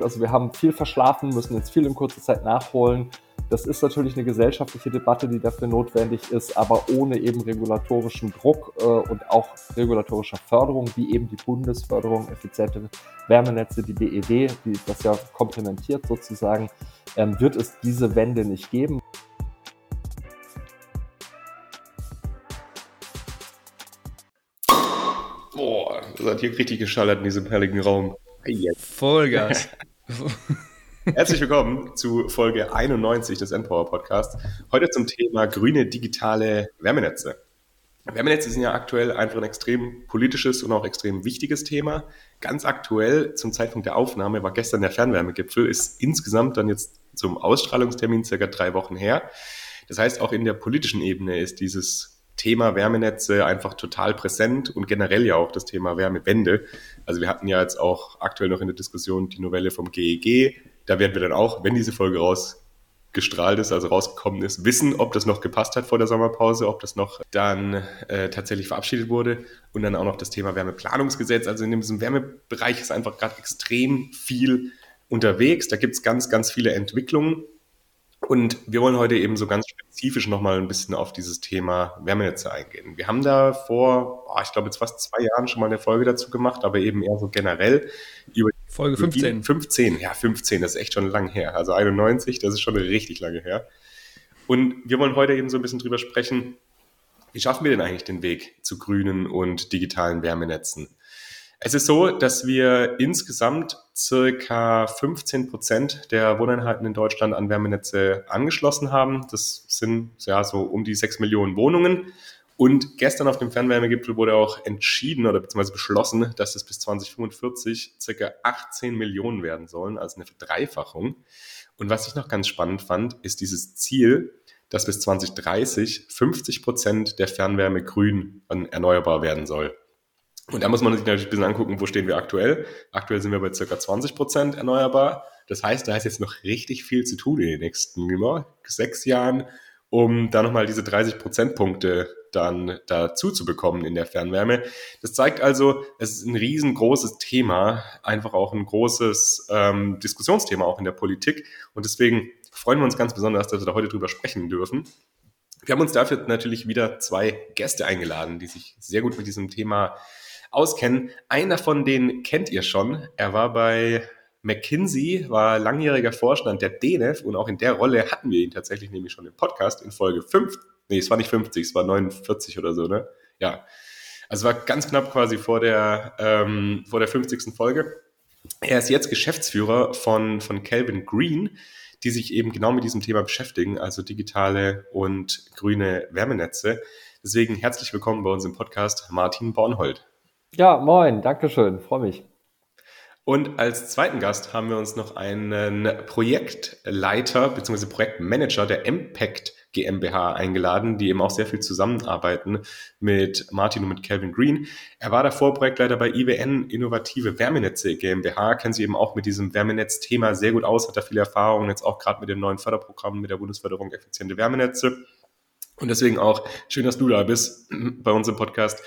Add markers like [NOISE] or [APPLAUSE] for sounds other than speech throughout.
Also wir haben viel verschlafen, müssen jetzt viel in kurzer Zeit nachholen. Das ist natürlich eine gesellschaftliche Debatte, die dafür notwendig ist, aber ohne eben regulatorischen Druck äh, und auch regulatorischer Förderung, wie eben die Bundesförderung effiziente Wärmenetze, die BEW, die das ja komplementiert sozusagen, ähm, wird es diese Wende nicht geben. Boah, das hat hier richtig geschallert in diesem herrlichen Raum. Vollgas. [LAUGHS] [LAUGHS] Herzlich willkommen zu Folge 91 des Empower Podcasts. Heute zum Thema grüne digitale Wärmenetze. Wärmenetze sind ja aktuell einfach ein extrem politisches und auch extrem wichtiges Thema. Ganz aktuell zum Zeitpunkt der Aufnahme war gestern der Fernwärmegipfel, ist insgesamt dann jetzt zum Ausstrahlungstermin circa drei Wochen her. Das heißt, auch in der politischen Ebene ist dieses Thema Wärmenetze einfach total präsent und generell ja auch das Thema Wärmewende. Also wir hatten ja jetzt auch aktuell noch in der Diskussion die Novelle vom GEG. E da werden wir dann auch, wenn diese Folge rausgestrahlt ist, also rausgekommen ist, wissen, ob das noch gepasst hat vor der Sommerpause, ob das noch dann äh, tatsächlich verabschiedet wurde. Und dann auch noch das Thema Wärmeplanungsgesetz. Also in diesem Wärmebereich ist einfach gerade extrem viel unterwegs. Da gibt es ganz, ganz viele Entwicklungen. Und wir wollen heute eben so ganz spezifisch nochmal ein bisschen auf dieses Thema Wärmenetze eingehen. Wir haben da vor, oh, ich glaube jetzt fast zwei Jahren schon mal eine Folge dazu gemacht, aber eben eher so generell über Folge 15. 15, ja 15, das ist echt schon lang her. Also 91, das ist schon richtig lange her. Und wir wollen heute eben so ein bisschen drüber sprechen, wie schaffen wir denn eigentlich den Weg zu grünen und digitalen Wärmenetzen? Es ist so, dass wir insgesamt circa 15 Prozent der Wohneinheiten in Deutschland an Wärmenetze angeschlossen haben. Das sind ja so um die 6 Millionen Wohnungen. Und gestern auf dem Fernwärmegipfel wurde auch entschieden oder beziehungsweise beschlossen, dass es bis 2045 circa 18 Millionen werden sollen, also eine Verdreifachung. Und was ich noch ganz spannend fand, ist dieses Ziel, dass bis 2030 50 Prozent der Fernwärme grün erneuerbar werden soll. Und da muss man sich natürlich ein bisschen angucken, wo stehen wir aktuell. Aktuell sind wir bei circa 20 Prozent erneuerbar. Das heißt, da ist jetzt noch richtig viel zu tun in den nächsten immer, sechs Jahren, um da nochmal diese 30 Prozentpunkte dann dazu zu bekommen in der Fernwärme. Das zeigt also, es ist ein riesengroßes Thema, einfach auch ein großes ähm, Diskussionsthema auch in der Politik. Und deswegen freuen wir uns ganz besonders, dass wir da heute drüber sprechen dürfen. Wir haben uns dafür natürlich wieder zwei Gäste eingeladen, die sich sehr gut mit diesem Thema auskennen. Einer von denen kennt ihr schon. Er war bei McKinsey, war langjähriger Vorstand der DNF und auch in der Rolle hatten wir ihn tatsächlich nämlich schon im Podcast in Folge 5. Nee, es war nicht 50, es war 49 oder so, ne? Ja. Also war ganz knapp quasi vor der, ähm, vor der 50. Folge. Er ist jetzt Geschäftsführer von, von Calvin Green, die sich eben genau mit diesem Thema beschäftigen, also digitale und grüne Wärmenetze. Deswegen herzlich willkommen bei uns im Podcast, Martin Bornhold. Ja, moin, Dankeschön, freue mich. Und als zweiten Gast haben wir uns noch einen Projektleiter bzw. Projektmanager der Impact GmbH eingeladen, die eben auch sehr viel zusammenarbeiten mit Martin und mit Calvin Green. Er war davor Projektleiter bei IWN Innovative Wärmenetze GmbH, kennt sich eben auch mit diesem Wärmenetz-Thema sehr gut aus, hat da viele Erfahrungen, jetzt auch gerade mit dem neuen Förderprogramm mit der Bundesförderung effiziente Wärmenetze. Und deswegen auch schön, dass du da bist bei uns im Podcast.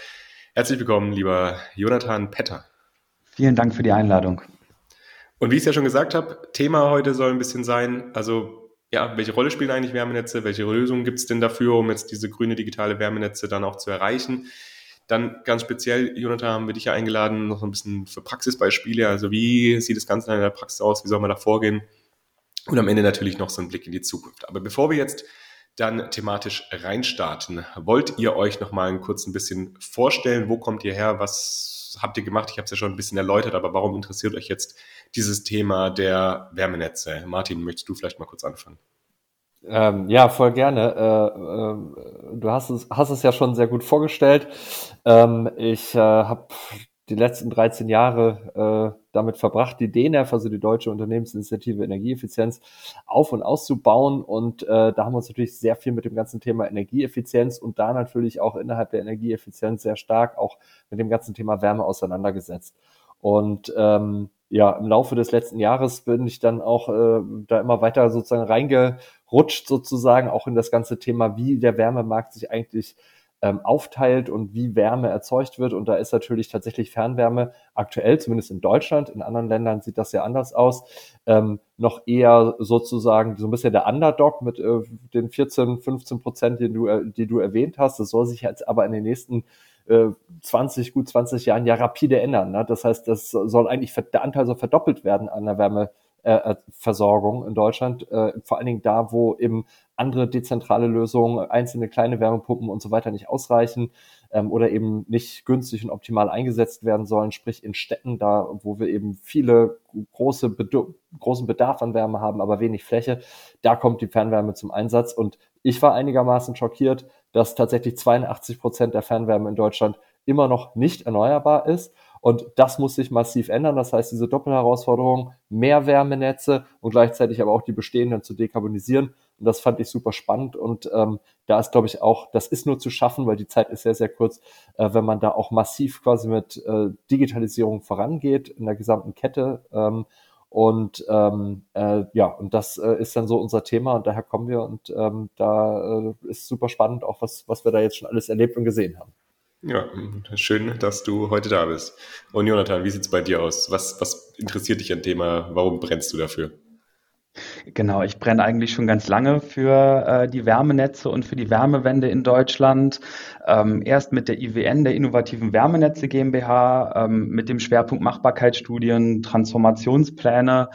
Herzlich willkommen, lieber Jonathan Petter. Vielen Dank für die Einladung. Und wie ich es ja schon gesagt habe, Thema heute soll ein bisschen sein, also ja, welche Rolle spielen eigentlich Wärmenetze? Welche Lösungen gibt es denn dafür, um jetzt diese grüne digitale Wärmenetze dann auch zu erreichen? Dann ganz speziell, Jonathan, haben wir dich ja eingeladen, noch ein bisschen für Praxisbeispiele. Also wie sieht das Ganze in der Praxis aus? Wie soll man da vorgehen? Und am Ende natürlich noch so ein Blick in die Zukunft. Aber bevor wir jetzt dann thematisch reinstarten. Wollt ihr euch noch mal kurz ein bisschen vorstellen? Wo kommt ihr her? Was habt ihr gemacht? Ich habe es ja schon ein bisschen erläutert, aber warum interessiert euch jetzt dieses Thema der Wärmenetze? Martin, möchtest du vielleicht mal kurz anfangen? Ähm, ja, voll gerne. Äh, äh, du hast es, hast es ja schon sehr gut vorgestellt. Ähm, ich äh, habe die letzten 13 Jahre äh, damit verbracht, die DNF, also die Deutsche Unternehmensinitiative Energieeffizienz, auf und auszubauen. Und äh, da haben wir uns natürlich sehr viel mit dem ganzen Thema Energieeffizienz und da natürlich auch innerhalb der Energieeffizienz sehr stark auch mit dem ganzen Thema Wärme auseinandergesetzt. Und ähm, ja, im Laufe des letzten Jahres bin ich dann auch äh, da immer weiter sozusagen reingerutscht, sozusagen, auch in das ganze Thema, wie der Wärmemarkt sich eigentlich ähm, aufteilt und wie Wärme erzeugt wird. Und da ist natürlich tatsächlich Fernwärme aktuell, zumindest in Deutschland, in anderen Ländern sieht das ja anders aus, ähm, noch eher sozusagen so ein bisschen der Underdog mit äh, den 14, 15 Prozent, die du, äh, die du erwähnt hast. Das soll sich jetzt aber in den nächsten 20, äh, gut 20 Jahren ja rapide ändern. Ne? Das heißt, das soll eigentlich der Anteil so verdoppelt werden an der Wärmeversorgung äh, in Deutschland, äh, vor allen Dingen da, wo eben andere dezentrale Lösungen, einzelne kleine Wärmepumpen und so weiter nicht ausreichen ähm, oder eben nicht günstig und optimal eingesetzt werden sollen, sprich in Städten, da wo wir eben viele große Bedu großen Bedarf an Wärme haben, aber wenig Fläche, da kommt die Fernwärme zum Einsatz und ich war einigermaßen schockiert, dass tatsächlich 82 Prozent der Fernwärme in Deutschland immer noch nicht erneuerbar ist. Und das muss sich massiv ändern. Das heißt, diese Doppelherausforderung, mehr Wärmenetze und gleichzeitig aber auch die bestehenden zu dekarbonisieren. Und das fand ich super spannend. Und ähm, da ist, glaube ich, auch, das ist nur zu schaffen, weil die Zeit ist sehr, sehr kurz, äh, wenn man da auch massiv quasi mit äh, Digitalisierung vorangeht in der gesamten Kette. Ähm, und ähm, äh, ja, und das äh, ist dann so unser Thema und daher kommen wir und ähm, da äh, ist super spannend, auch was, was wir da jetzt schon alles erlebt und gesehen haben. Ja, schön, dass du heute da bist. Und Jonathan, wie sieht es bei dir aus? Was, was interessiert dich an Thema? Warum brennst du dafür? Genau, ich brenne eigentlich schon ganz lange für äh, die Wärmenetze und für die Wärmewende in Deutschland. Ähm, erst mit der IWN, der Innovativen Wärmenetze GmbH, ähm, mit dem Schwerpunkt Machbarkeitsstudien, Transformationspläne,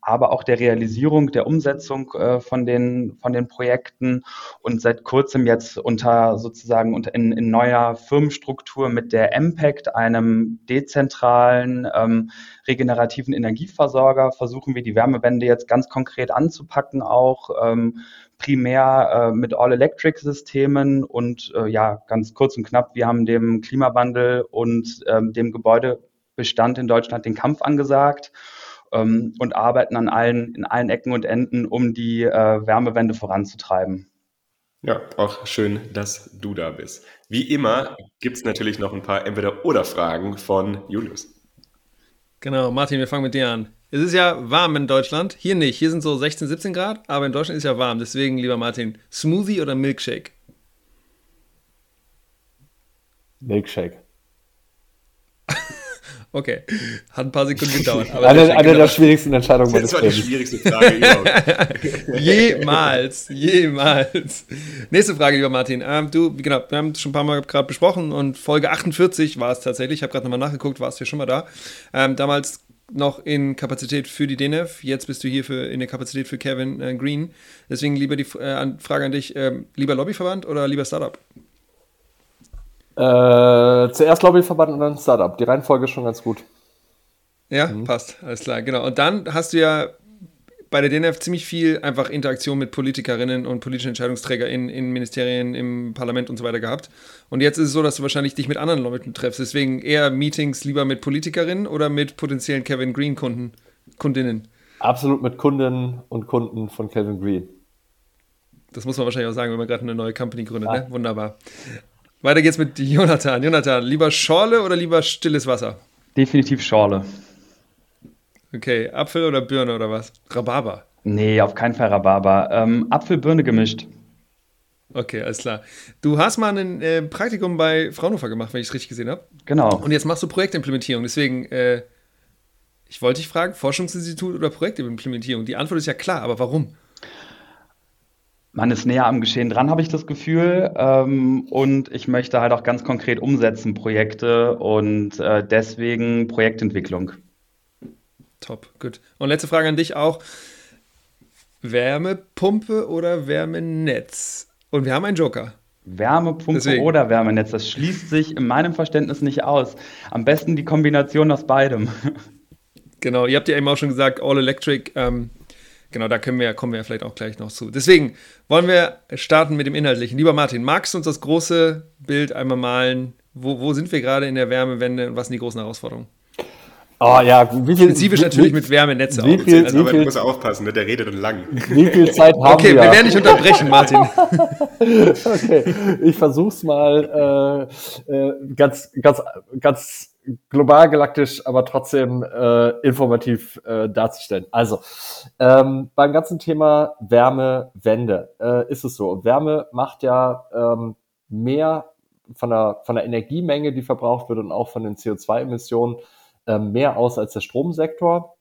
aber auch der Realisierung, der Umsetzung äh, von, den, von den Projekten und seit kurzem jetzt unter sozusagen unter, in, in neuer Firmenstruktur mit der MPACT, einem dezentralen ähm, regenerativen Energieversorger, versuchen wir die Wärmewende jetzt ganz konkret anzupacken, auch ähm, primär äh, mit All-Electric-Systemen und äh, ja, ganz kurz und knapp, wir haben dem Klimawandel und ähm, dem Gebäudebestand in Deutschland den Kampf angesagt ähm, und arbeiten an allen, in allen Ecken und Enden, um die äh, Wärmewende voranzutreiben. Ja, auch schön, dass du da bist. Wie immer gibt es natürlich noch ein paar Entweder-Oder-Fragen von Julius. Genau, Martin, wir fangen mit dir an. Es ist ja warm in Deutschland. Hier nicht. Hier sind so 16, 17 Grad, aber in Deutschland ist ja warm. Deswegen, lieber Martin, Smoothie oder Milkshake? Milkshake. Okay, hat ein paar Sekunden [LAUGHS] gedauert. eine eine der schwierigsten Entscheidungen meines Lebens. Das war die schwierigste Frage überhaupt. [LAUGHS] [LAUGHS] jemals, jemals. Nächste Frage, lieber Martin. Ähm, du, genau, wir haben es schon ein paar Mal gerade besprochen und Folge 48 war es tatsächlich. Ich habe gerade nochmal nachgeguckt, warst du ja schon mal da. Ähm, damals noch in Kapazität für die DNF. Jetzt bist du hier für, in der Kapazität für Kevin äh, Green. Deswegen lieber die äh, Frage an dich: äh, lieber Lobbyverband oder lieber Startup? Äh, zuerst Lobbyverband und dann Startup. Die Reihenfolge ist schon ganz gut. Ja, mhm. passt. Alles klar, genau. Und dann hast du ja bei der DNF ziemlich viel einfach Interaktion mit Politikerinnen und politischen EntscheidungsträgerInnen in Ministerien, im Parlament und so weiter gehabt. Und jetzt ist es so, dass du wahrscheinlich dich mit anderen Leuten triffst. Deswegen eher Meetings lieber mit Politikerinnen oder mit potenziellen Kevin Green Kunden, Kundinnen? Absolut mit Kundinnen und Kunden von Kevin Green. Das muss man wahrscheinlich auch sagen, wenn man gerade eine neue Company gründet. Ja. Ne? Wunderbar. Weiter geht's mit Jonathan. Jonathan, lieber Schorle oder lieber stilles Wasser? Definitiv Schorle. Okay, Apfel oder Birne oder was? Rhabarber? Nee, auf keinen Fall Rhabarber. Ähm, Apfel-Birne gemischt. Okay, alles klar. Du hast mal ein äh, Praktikum bei Fraunhofer gemacht, wenn ich es richtig gesehen habe. Genau. Und jetzt machst du Projektimplementierung. Deswegen, äh, ich wollte dich fragen, Forschungsinstitut oder Projektimplementierung? Die Antwort ist ja klar, aber warum? Man ist näher am Geschehen dran, habe ich das Gefühl. Ähm, und ich möchte halt auch ganz konkret umsetzen, Projekte und äh, deswegen Projektentwicklung. Top, gut. Und letzte Frage an dich auch. Wärmepumpe oder Wärmenetz? Und wir haben einen Joker. Wärmepumpe Deswegen. oder Wärmenetz, das schließt sich in meinem Verständnis nicht aus. Am besten die Kombination aus beidem. Genau, ihr habt ja eben auch schon gesagt, All Electric. Ähm, Genau, da können wir, kommen wir vielleicht auch gleich noch zu. Deswegen wollen wir starten mit dem Inhaltlichen. Lieber Martin, magst du uns das große Bild einmal malen? Wo, wo sind wir gerade in der Wärmewende und was sind die großen Herausforderungen? Oh ja, wie viel, Spezifisch wie, natürlich mit Wärmenetze wie viel, also, aber du musst aufpassen, ne? der redet und lang. Wie viel [LAUGHS] Zeit haben okay, wir? Okay, wir werden dich unterbrechen, Martin. [LAUGHS] okay, ich versuch's mal äh, äh, ganz, ganz, ganz global galaktisch, aber trotzdem äh, informativ äh, darzustellen. Also, ähm, beim ganzen Thema Wärmewende äh, ist es so. Wärme macht ja ähm, mehr von der, von der Energiemenge, die verbraucht wird und auch von den CO2-Emissionen äh, mehr aus als der Stromsektor.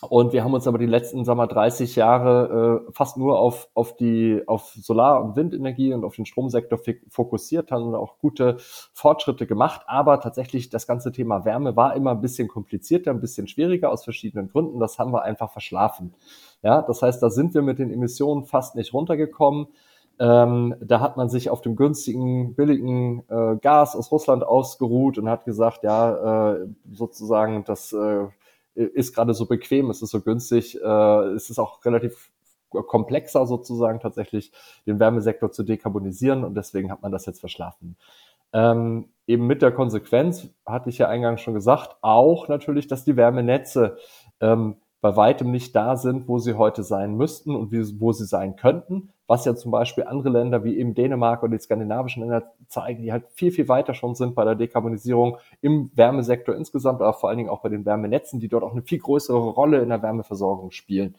Und wir haben uns aber die letzten, sagen wir, 30 Jahre äh, fast nur auf, auf die auf Solar- und Windenergie und auf den Stromsektor fokussiert, haben auch gute Fortschritte gemacht. Aber tatsächlich das ganze Thema Wärme war immer ein bisschen komplizierter, ein bisschen schwieriger aus verschiedenen Gründen. Das haben wir einfach verschlafen. Ja, das heißt, da sind wir mit den Emissionen fast nicht runtergekommen. Ähm, da hat man sich auf dem günstigen, billigen äh, Gas aus Russland ausgeruht und hat gesagt, ja, äh, sozusagen, das äh, ist gerade so bequem, es ist so günstig, äh, es ist auch relativ komplexer sozusagen tatsächlich den Wärmesektor zu dekarbonisieren und deswegen hat man das jetzt verschlafen. Ähm, eben mit der Konsequenz, hatte ich ja eingangs schon gesagt, auch natürlich, dass die Wärmenetze ähm, bei weitem nicht da sind, wo sie heute sein müssten und wie, wo sie sein könnten, was ja zum Beispiel andere Länder wie eben Dänemark oder die skandinavischen Länder zeigen, die halt viel, viel weiter schon sind bei der Dekarbonisierung im Wärmesektor insgesamt, aber vor allen Dingen auch bei den Wärmenetzen, die dort auch eine viel größere Rolle in der Wärmeversorgung spielen.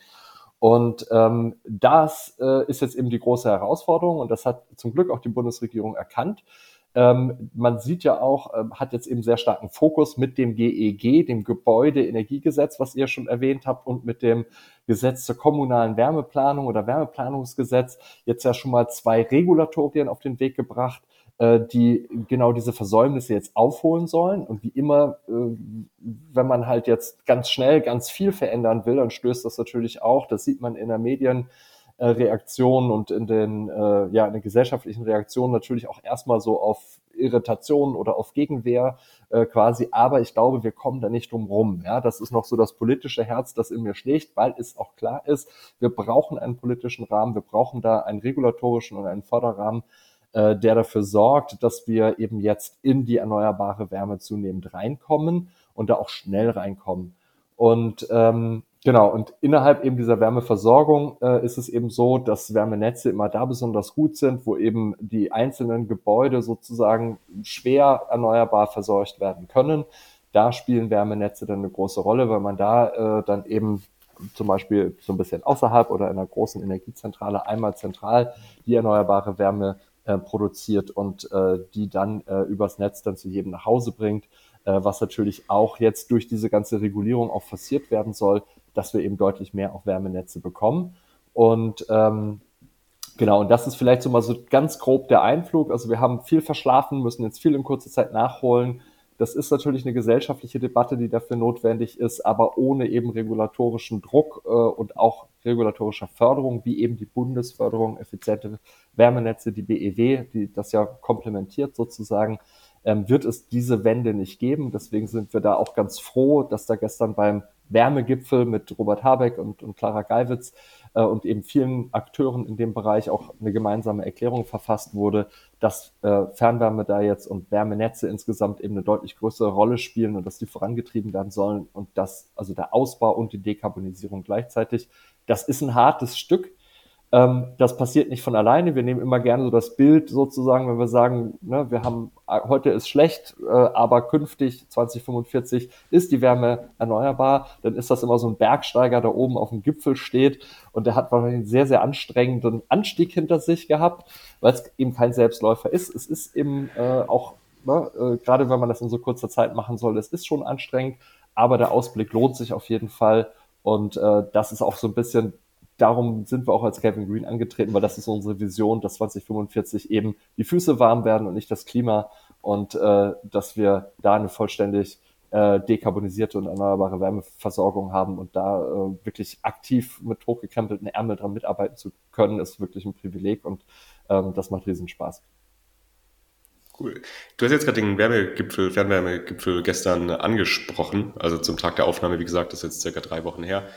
Und ähm, das äh, ist jetzt eben die große Herausforderung und das hat zum Glück auch die Bundesregierung erkannt. Ähm, man sieht ja auch, ähm, hat jetzt eben sehr starken Fokus mit dem GEG, e dem Gebäudeenergiegesetz, was ihr schon erwähnt habt, und mit dem Gesetz zur kommunalen Wärmeplanung oder Wärmeplanungsgesetz jetzt ja schon mal zwei Regulatorien auf den Weg gebracht, äh, die genau diese Versäumnisse jetzt aufholen sollen. Und wie immer, äh, wenn man halt jetzt ganz schnell ganz viel verändern will, dann stößt das natürlich auch, das sieht man in der Medien, äh, Reaktionen und in den, äh, ja, in den gesellschaftlichen Reaktionen natürlich auch erstmal so auf Irritation oder auf Gegenwehr äh, quasi. Aber ich glaube, wir kommen da nicht drum rum. Ja, das ist noch so das politische Herz, das in mir schlägt, weil es auch klar ist, wir brauchen einen politischen Rahmen, wir brauchen da einen regulatorischen und einen Förderrahmen, äh, der dafür sorgt, dass wir eben jetzt in die erneuerbare Wärme zunehmend reinkommen und da auch schnell reinkommen. Und ähm, Genau, und innerhalb eben dieser Wärmeversorgung äh, ist es eben so, dass Wärmenetze immer da besonders gut sind, wo eben die einzelnen Gebäude sozusagen schwer erneuerbar versorgt werden können. Da spielen Wärmenetze dann eine große Rolle, weil man da äh, dann eben zum Beispiel so ein bisschen außerhalb oder in einer großen Energiezentrale einmal zentral die erneuerbare Wärme äh, produziert und äh, die dann äh, übers Netz dann zu jedem nach Hause bringt, äh, was natürlich auch jetzt durch diese ganze Regulierung auch forciert werden soll, dass wir eben deutlich mehr auf Wärmenetze bekommen. Und ähm, genau, und das ist vielleicht so mal so ganz grob der Einflug. Also wir haben viel verschlafen, müssen jetzt viel in kurzer Zeit nachholen. Das ist natürlich eine gesellschaftliche Debatte, die dafür notwendig ist, aber ohne eben regulatorischen Druck äh, und auch regulatorischer Förderung, wie eben die Bundesförderung, effiziente Wärmenetze, die BEW, die das ja komplementiert sozusagen, ähm, wird es diese Wende nicht geben. Deswegen sind wir da auch ganz froh, dass da gestern beim Wärmegipfel mit Robert Habeck und, und Clara Geiwitz äh, und eben vielen Akteuren in dem Bereich auch eine gemeinsame Erklärung verfasst wurde, dass äh, Fernwärme da jetzt und Wärmenetze insgesamt eben eine deutlich größere Rolle spielen und dass die vorangetrieben werden sollen und dass also der Ausbau und die Dekarbonisierung gleichzeitig. Das ist ein hartes Stück, das passiert nicht von alleine. Wir nehmen immer gerne so das Bild sozusagen, wenn wir sagen, ne, wir haben heute ist schlecht, äh, aber künftig 2045 ist die Wärme erneuerbar, dann ist das immer so ein Bergsteiger, der oben auf dem Gipfel steht und der hat wahrscheinlich einen sehr, sehr anstrengenden Anstieg hinter sich gehabt, weil es eben kein Selbstläufer ist. Es ist eben äh, auch, ne, äh, gerade wenn man das in so kurzer Zeit machen soll, es ist schon anstrengend, aber der Ausblick lohnt sich auf jeden Fall. Und äh, das ist auch so ein bisschen darum sind wir auch als Kevin Green angetreten, weil das ist unsere Vision, dass 2045 eben die Füße warm werden und nicht das Klima und äh, dass wir da eine vollständig äh, dekarbonisierte und erneuerbare Wärmeversorgung haben und da äh, wirklich aktiv mit hochgekrempelten Ärmel dran mitarbeiten zu können, ist wirklich ein Privileg und ähm, das macht riesen Spaß. Cool. Du hast jetzt gerade den Wärmegipfel, Fernwärmegipfel gestern angesprochen, also zum Tag der Aufnahme, wie gesagt, das ist jetzt circa drei Wochen her.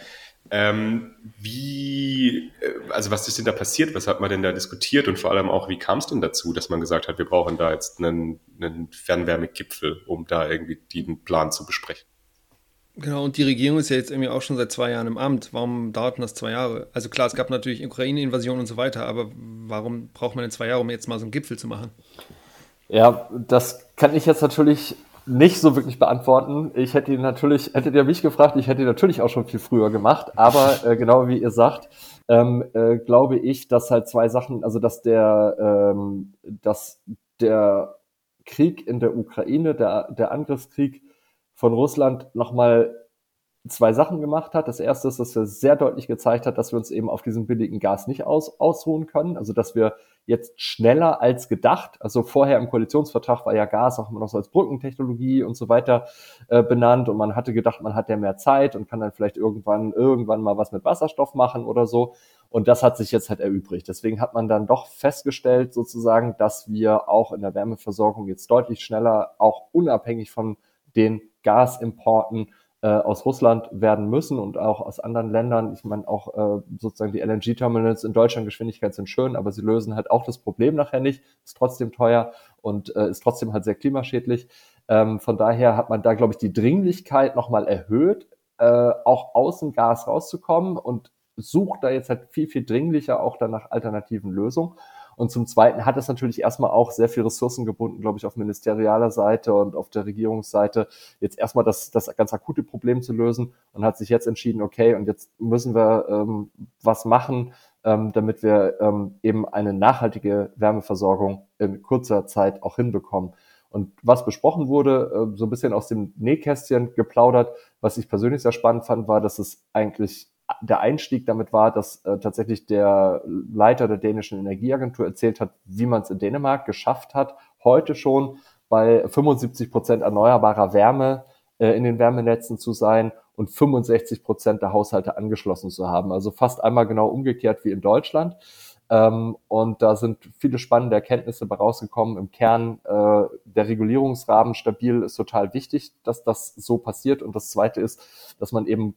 Ähm, wie, äh, also was ist denn da passiert? Was hat man denn da diskutiert? Und vor allem auch, wie kam es denn dazu, dass man gesagt hat, wir brauchen da jetzt einen, einen Fernwärmegipfel, um da irgendwie den Plan zu besprechen? Genau, und die Regierung ist ja jetzt irgendwie auch schon seit zwei Jahren im Amt. Warum dauert das zwei Jahre? Also klar, es gab natürlich Ukraine-Invasion und so weiter, aber warum braucht man denn zwei Jahre, um jetzt mal so einen Gipfel zu machen? Ja, das kann ich jetzt natürlich nicht so wirklich beantworten. Ich hätte ihn natürlich, hättet ihr mich gefragt, ich hätte ihn natürlich auch schon viel früher gemacht. Aber äh, genau wie ihr sagt, ähm, äh, glaube ich, dass halt zwei Sachen, also dass der, ähm, dass der Krieg in der Ukraine, der, der Angriffskrieg von Russland nochmal zwei Sachen gemacht hat. Das erste ist, dass er sehr deutlich gezeigt hat, dass wir uns eben auf diesem billigen Gas nicht aus, ausruhen können. Also, dass wir jetzt schneller als gedacht, also vorher im Koalitionsvertrag war ja Gas auch immer noch so als Brückentechnologie und so weiter äh, benannt und man hatte gedacht, man hat ja mehr Zeit und kann dann vielleicht irgendwann, irgendwann mal was mit Wasserstoff machen oder so. Und das hat sich jetzt halt erübrigt. Deswegen hat man dann doch festgestellt sozusagen, dass wir auch in der Wärmeversorgung jetzt deutlich schneller, auch unabhängig von den Gasimporten äh, aus Russland werden müssen und auch aus anderen Ländern. Ich meine, auch äh, sozusagen die LNG-Terminals in Deutschland Geschwindigkeit sind schön, aber sie lösen halt auch das Problem nachher nicht, ist trotzdem teuer und äh, ist trotzdem halt sehr klimaschädlich. Ähm, von daher hat man da, glaube ich, die Dringlichkeit nochmal erhöht, äh, auch aus dem Gas rauszukommen und sucht da jetzt halt viel, viel dringlicher auch dann nach alternativen Lösungen. Und zum Zweiten hat es natürlich erstmal auch sehr viel Ressourcen gebunden, glaube ich, auf ministerialer Seite und auf der Regierungsseite, jetzt erstmal das, das ganz akute Problem zu lösen und hat sich jetzt entschieden, okay, und jetzt müssen wir ähm, was machen, ähm, damit wir ähm, eben eine nachhaltige Wärmeversorgung in kurzer Zeit auch hinbekommen. Und was besprochen wurde, äh, so ein bisschen aus dem Nähkästchen geplaudert, was ich persönlich sehr spannend fand, war, dass es eigentlich der Einstieg damit war, dass äh, tatsächlich der Leiter der dänischen Energieagentur erzählt hat, wie man es in Dänemark geschafft hat, heute schon bei 75 Prozent erneuerbarer Wärme äh, in den Wärmenetzen zu sein und 65 Prozent der Haushalte angeschlossen zu haben. Also fast einmal genau umgekehrt wie in Deutschland. Ähm, und da sind viele spannende Erkenntnisse bei rausgekommen. Im Kern äh, der Regulierungsrahmen stabil ist total wichtig, dass das so passiert. Und das Zweite ist, dass man eben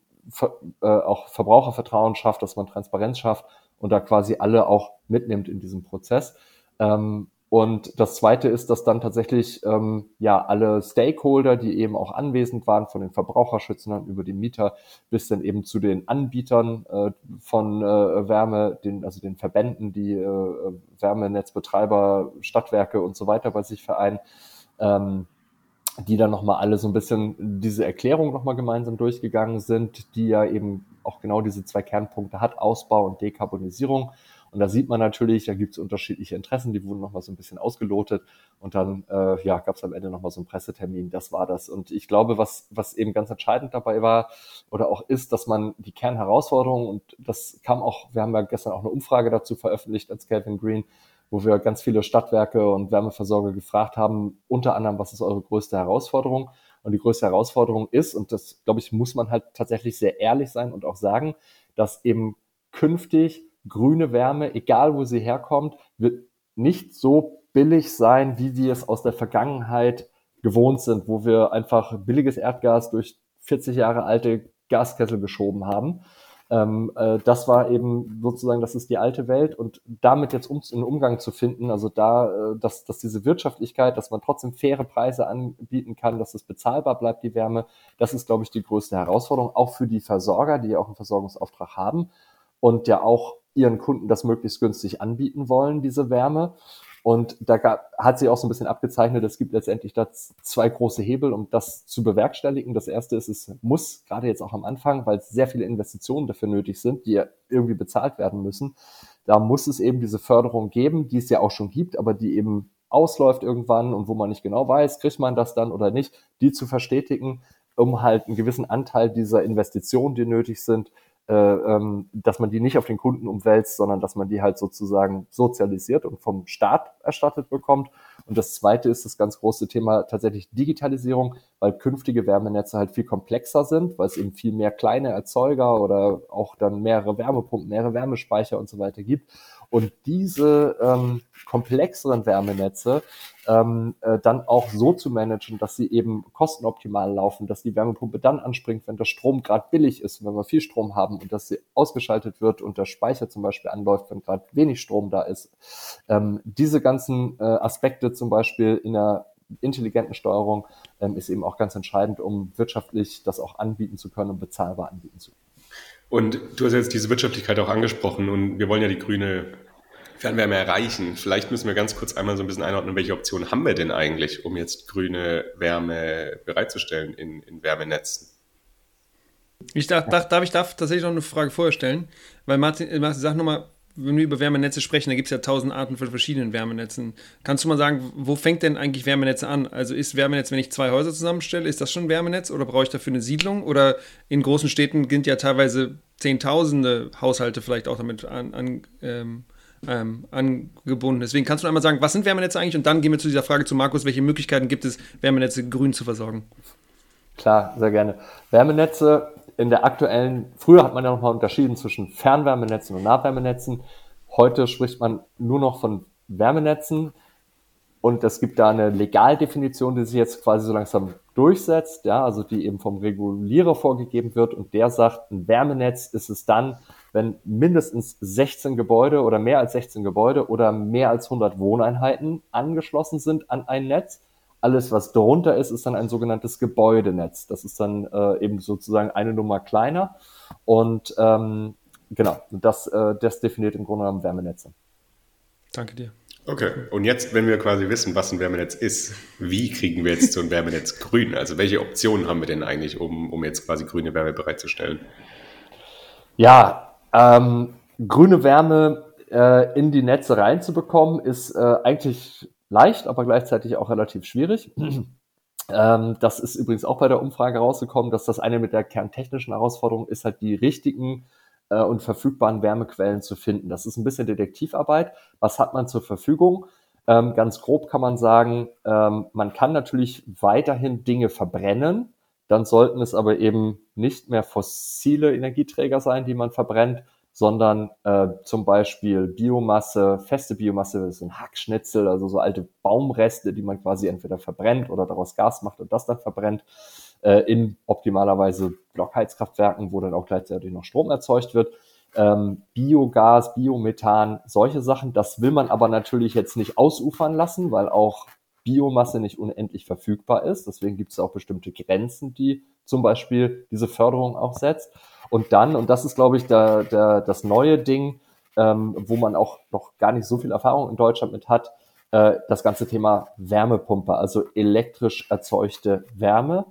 äh, auch Verbrauchervertrauen schafft, dass man Transparenz schafft und da quasi alle auch mitnimmt in diesem Prozess. Ähm, und das Zweite ist, dass dann tatsächlich ähm, ja alle Stakeholder, die eben auch anwesend waren, von den Verbraucherschützern über die Mieter bis dann eben zu den Anbietern äh, von äh, Wärme, den, also den Verbänden, die äh, Wärmenetzbetreiber, Stadtwerke und so weiter bei sich vereinen, ähm, die dann nochmal alle so ein bisschen diese Erklärung nochmal gemeinsam durchgegangen sind, die ja eben auch genau diese zwei Kernpunkte hat, Ausbau und Dekarbonisierung. Und da sieht man natürlich, da gibt es unterschiedliche Interessen, die wurden nochmal so ein bisschen ausgelotet und dann äh, ja, gab es am Ende nochmal so einen Pressetermin, das war das. Und ich glaube, was, was eben ganz entscheidend dabei war oder auch ist, dass man die Kernherausforderungen, und das kam auch, wir haben ja gestern auch eine Umfrage dazu veröffentlicht als Calvin Green, wo wir ganz viele Stadtwerke und Wärmeversorger gefragt haben, unter anderem, was ist eure größte Herausforderung? Und die größte Herausforderung ist, und das, glaube ich, muss man halt tatsächlich sehr ehrlich sein und auch sagen, dass eben künftig grüne Wärme, egal wo sie herkommt, wird nicht so billig sein, wie wir es aus der Vergangenheit gewohnt sind, wo wir einfach billiges Erdgas durch 40 Jahre alte Gaskessel geschoben haben, ähm, äh, das war eben sozusagen, das ist die alte Welt und damit jetzt um, einen Umgang zu finden, also da, äh, dass, dass diese Wirtschaftlichkeit, dass man trotzdem faire Preise anbieten kann, dass es bezahlbar bleibt, die Wärme, das ist, glaube ich, die größte Herausforderung, auch für die Versorger, die ja auch einen Versorgungsauftrag haben und ja auch ihren Kunden das möglichst günstig anbieten wollen, diese Wärme. Und da gab, hat sich auch so ein bisschen abgezeichnet, es gibt letztendlich da zwei große Hebel, um das zu bewerkstelligen. Das erste ist, es muss, gerade jetzt auch am Anfang, weil sehr viele Investitionen dafür nötig sind, die ja irgendwie bezahlt werden müssen, da muss es eben diese Förderung geben, die es ja auch schon gibt, aber die eben ausläuft irgendwann und wo man nicht genau weiß, kriegt man das dann oder nicht, die zu verstetigen, um halt einen gewissen Anteil dieser Investitionen, die nötig sind, dass man die nicht auf den Kunden umwälzt, sondern dass man die halt sozusagen sozialisiert und vom Staat erstattet bekommt. Und das zweite ist das ganz große Thema tatsächlich Digitalisierung, weil künftige Wärmenetze halt viel komplexer sind, weil es eben viel mehr kleine Erzeuger oder auch dann mehrere Wärmepumpen, mehrere Wärmespeicher und so weiter gibt. Und diese ähm, komplexeren Wärmenetze ähm, äh, dann auch so zu managen, dass sie eben kostenoptimal laufen, dass die Wärmepumpe dann anspringt, wenn der Strom gerade billig ist, wenn wir viel Strom haben und dass sie ausgeschaltet wird und der Speicher zum Beispiel anläuft, wenn gerade wenig Strom da ist. Ähm, diese ganzen äh, Aspekte zum Beispiel in der intelligenten Steuerung ähm, ist eben auch ganz entscheidend, um wirtschaftlich das auch anbieten zu können und bezahlbar anbieten zu können. Und du hast jetzt diese Wirtschaftlichkeit auch angesprochen und wir wollen ja die grüne Fernwärme erreichen. Vielleicht müssen wir ganz kurz einmal so ein bisschen einordnen, welche Optionen haben wir denn eigentlich, um jetzt grüne Wärme bereitzustellen in, in Wärmenetzen? Ich darf, darf, darf ich darf tatsächlich noch eine Frage vorher stellen, weil Martin, Martin sag nochmal, wenn wir über Wärmenetze sprechen, da gibt es ja tausend Arten von verschiedenen Wärmenetzen. Kannst du mal sagen, wo fängt denn eigentlich Wärmenetze an? Also ist Wärmenetz, wenn ich zwei Häuser zusammenstelle, ist das schon ein Wärmenetz oder brauche ich dafür eine Siedlung? Oder in großen Städten sind ja teilweise Zehntausende Haushalte vielleicht auch damit an, an, ähm, ähm, angebunden. Deswegen kannst du einmal sagen, was sind Wärmenetze eigentlich? Und dann gehen wir zu dieser Frage zu Markus, welche Möglichkeiten gibt es, Wärmenetze grün zu versorgen? Klar, sehr gerne. Wärmenetze in der aktuellen, früher hat man ja nochmal unterschieden zwischen Fernwärmenetzen und Nahwärmenetzen. Heute spricht man nur noch von Wärmenetzen. Und es gibt da eine Legaldefinition, die sich jetzt quasi so langsam durchsetzt, ja, also die eben vom Regulierer vorgegeben wird. Und der sagt, ein Wärmenetz ist es dann, wenn mindestens 16 Gebäude oder mehr als 16 Gebäude oder mehr als 100 Wohneinheiten angeschlossen sind an ein Netz alles, was drunter ist, ist dann ein sogenanntes Gebäudenetz. Das ist dann äh, eben sozusagen eine Nummer kleiner. Und ähm, genau, das, äh, das definiert im Grunde genommen Wärmenetze. Danke dir. Okay, und jetzt, wenn wir quasi wissen, was ein Wärmenetz ist, wie kriegen wir jetzt so ein Wärmenetz [LAUGHS] grün? Also welche Optionen haben wir denn eigentlich, um, um jetzt quasi grüne Wärme bereitzustellen? Ja, ähm, grüne Wärme äh, in die Netze reinzubekommen, ist äh, eigentlich leicht, aber gleichzeitig auch relativ schwierig. [CLEARS THROAT] Ähm, das ist übrigens auch bei der Umfrage rausgekommen, dass das eine mit der kerntechnischen Herausforderung ist, halt die richtigen äh, und verfügbaren Wärmequellen zu finden. Das ist ein bisschen Detektivarbeit. Was hat man zur Verfügung? Ähm, ganz grob kann man sagen, ähm, man kann natürlich weiterhin Dinge verbrennen. Dann sollten es aber eben nicht mehr fossile Energieträger sein, die man verbrennt, sondern äh, zum Beispiel Biomasse, feste Biomasse, das sind Hackschnitzel, also so alte Baumreste, die man quasi entweder verbrennt oder daraus Gas macht und das dann verbrennt, äh, in optimalerweise Blockheizkraftwerken, wo dann auch gleichzeitig noch Strom erzeugt wird. Ähm, Biogas, Biomethan, solche Sachen, das will man aber natürlich jetzt nicht ausufern lassen, weil auch Biomasse nicht unendlich verfügbar ist. Deswegen gibt es auch bestimmte Grenzen, die zum Beispiel diese Förderung auch setzt. Und dann, und das ist, glaube ich, der, der, das neue Ding, ähm, wo man auch noch gar nicht so viel Erfahrung in Deutschland mit hat, äh, das ganze Thema Wärmepumpe, also elektrisch erzeugte Wärme,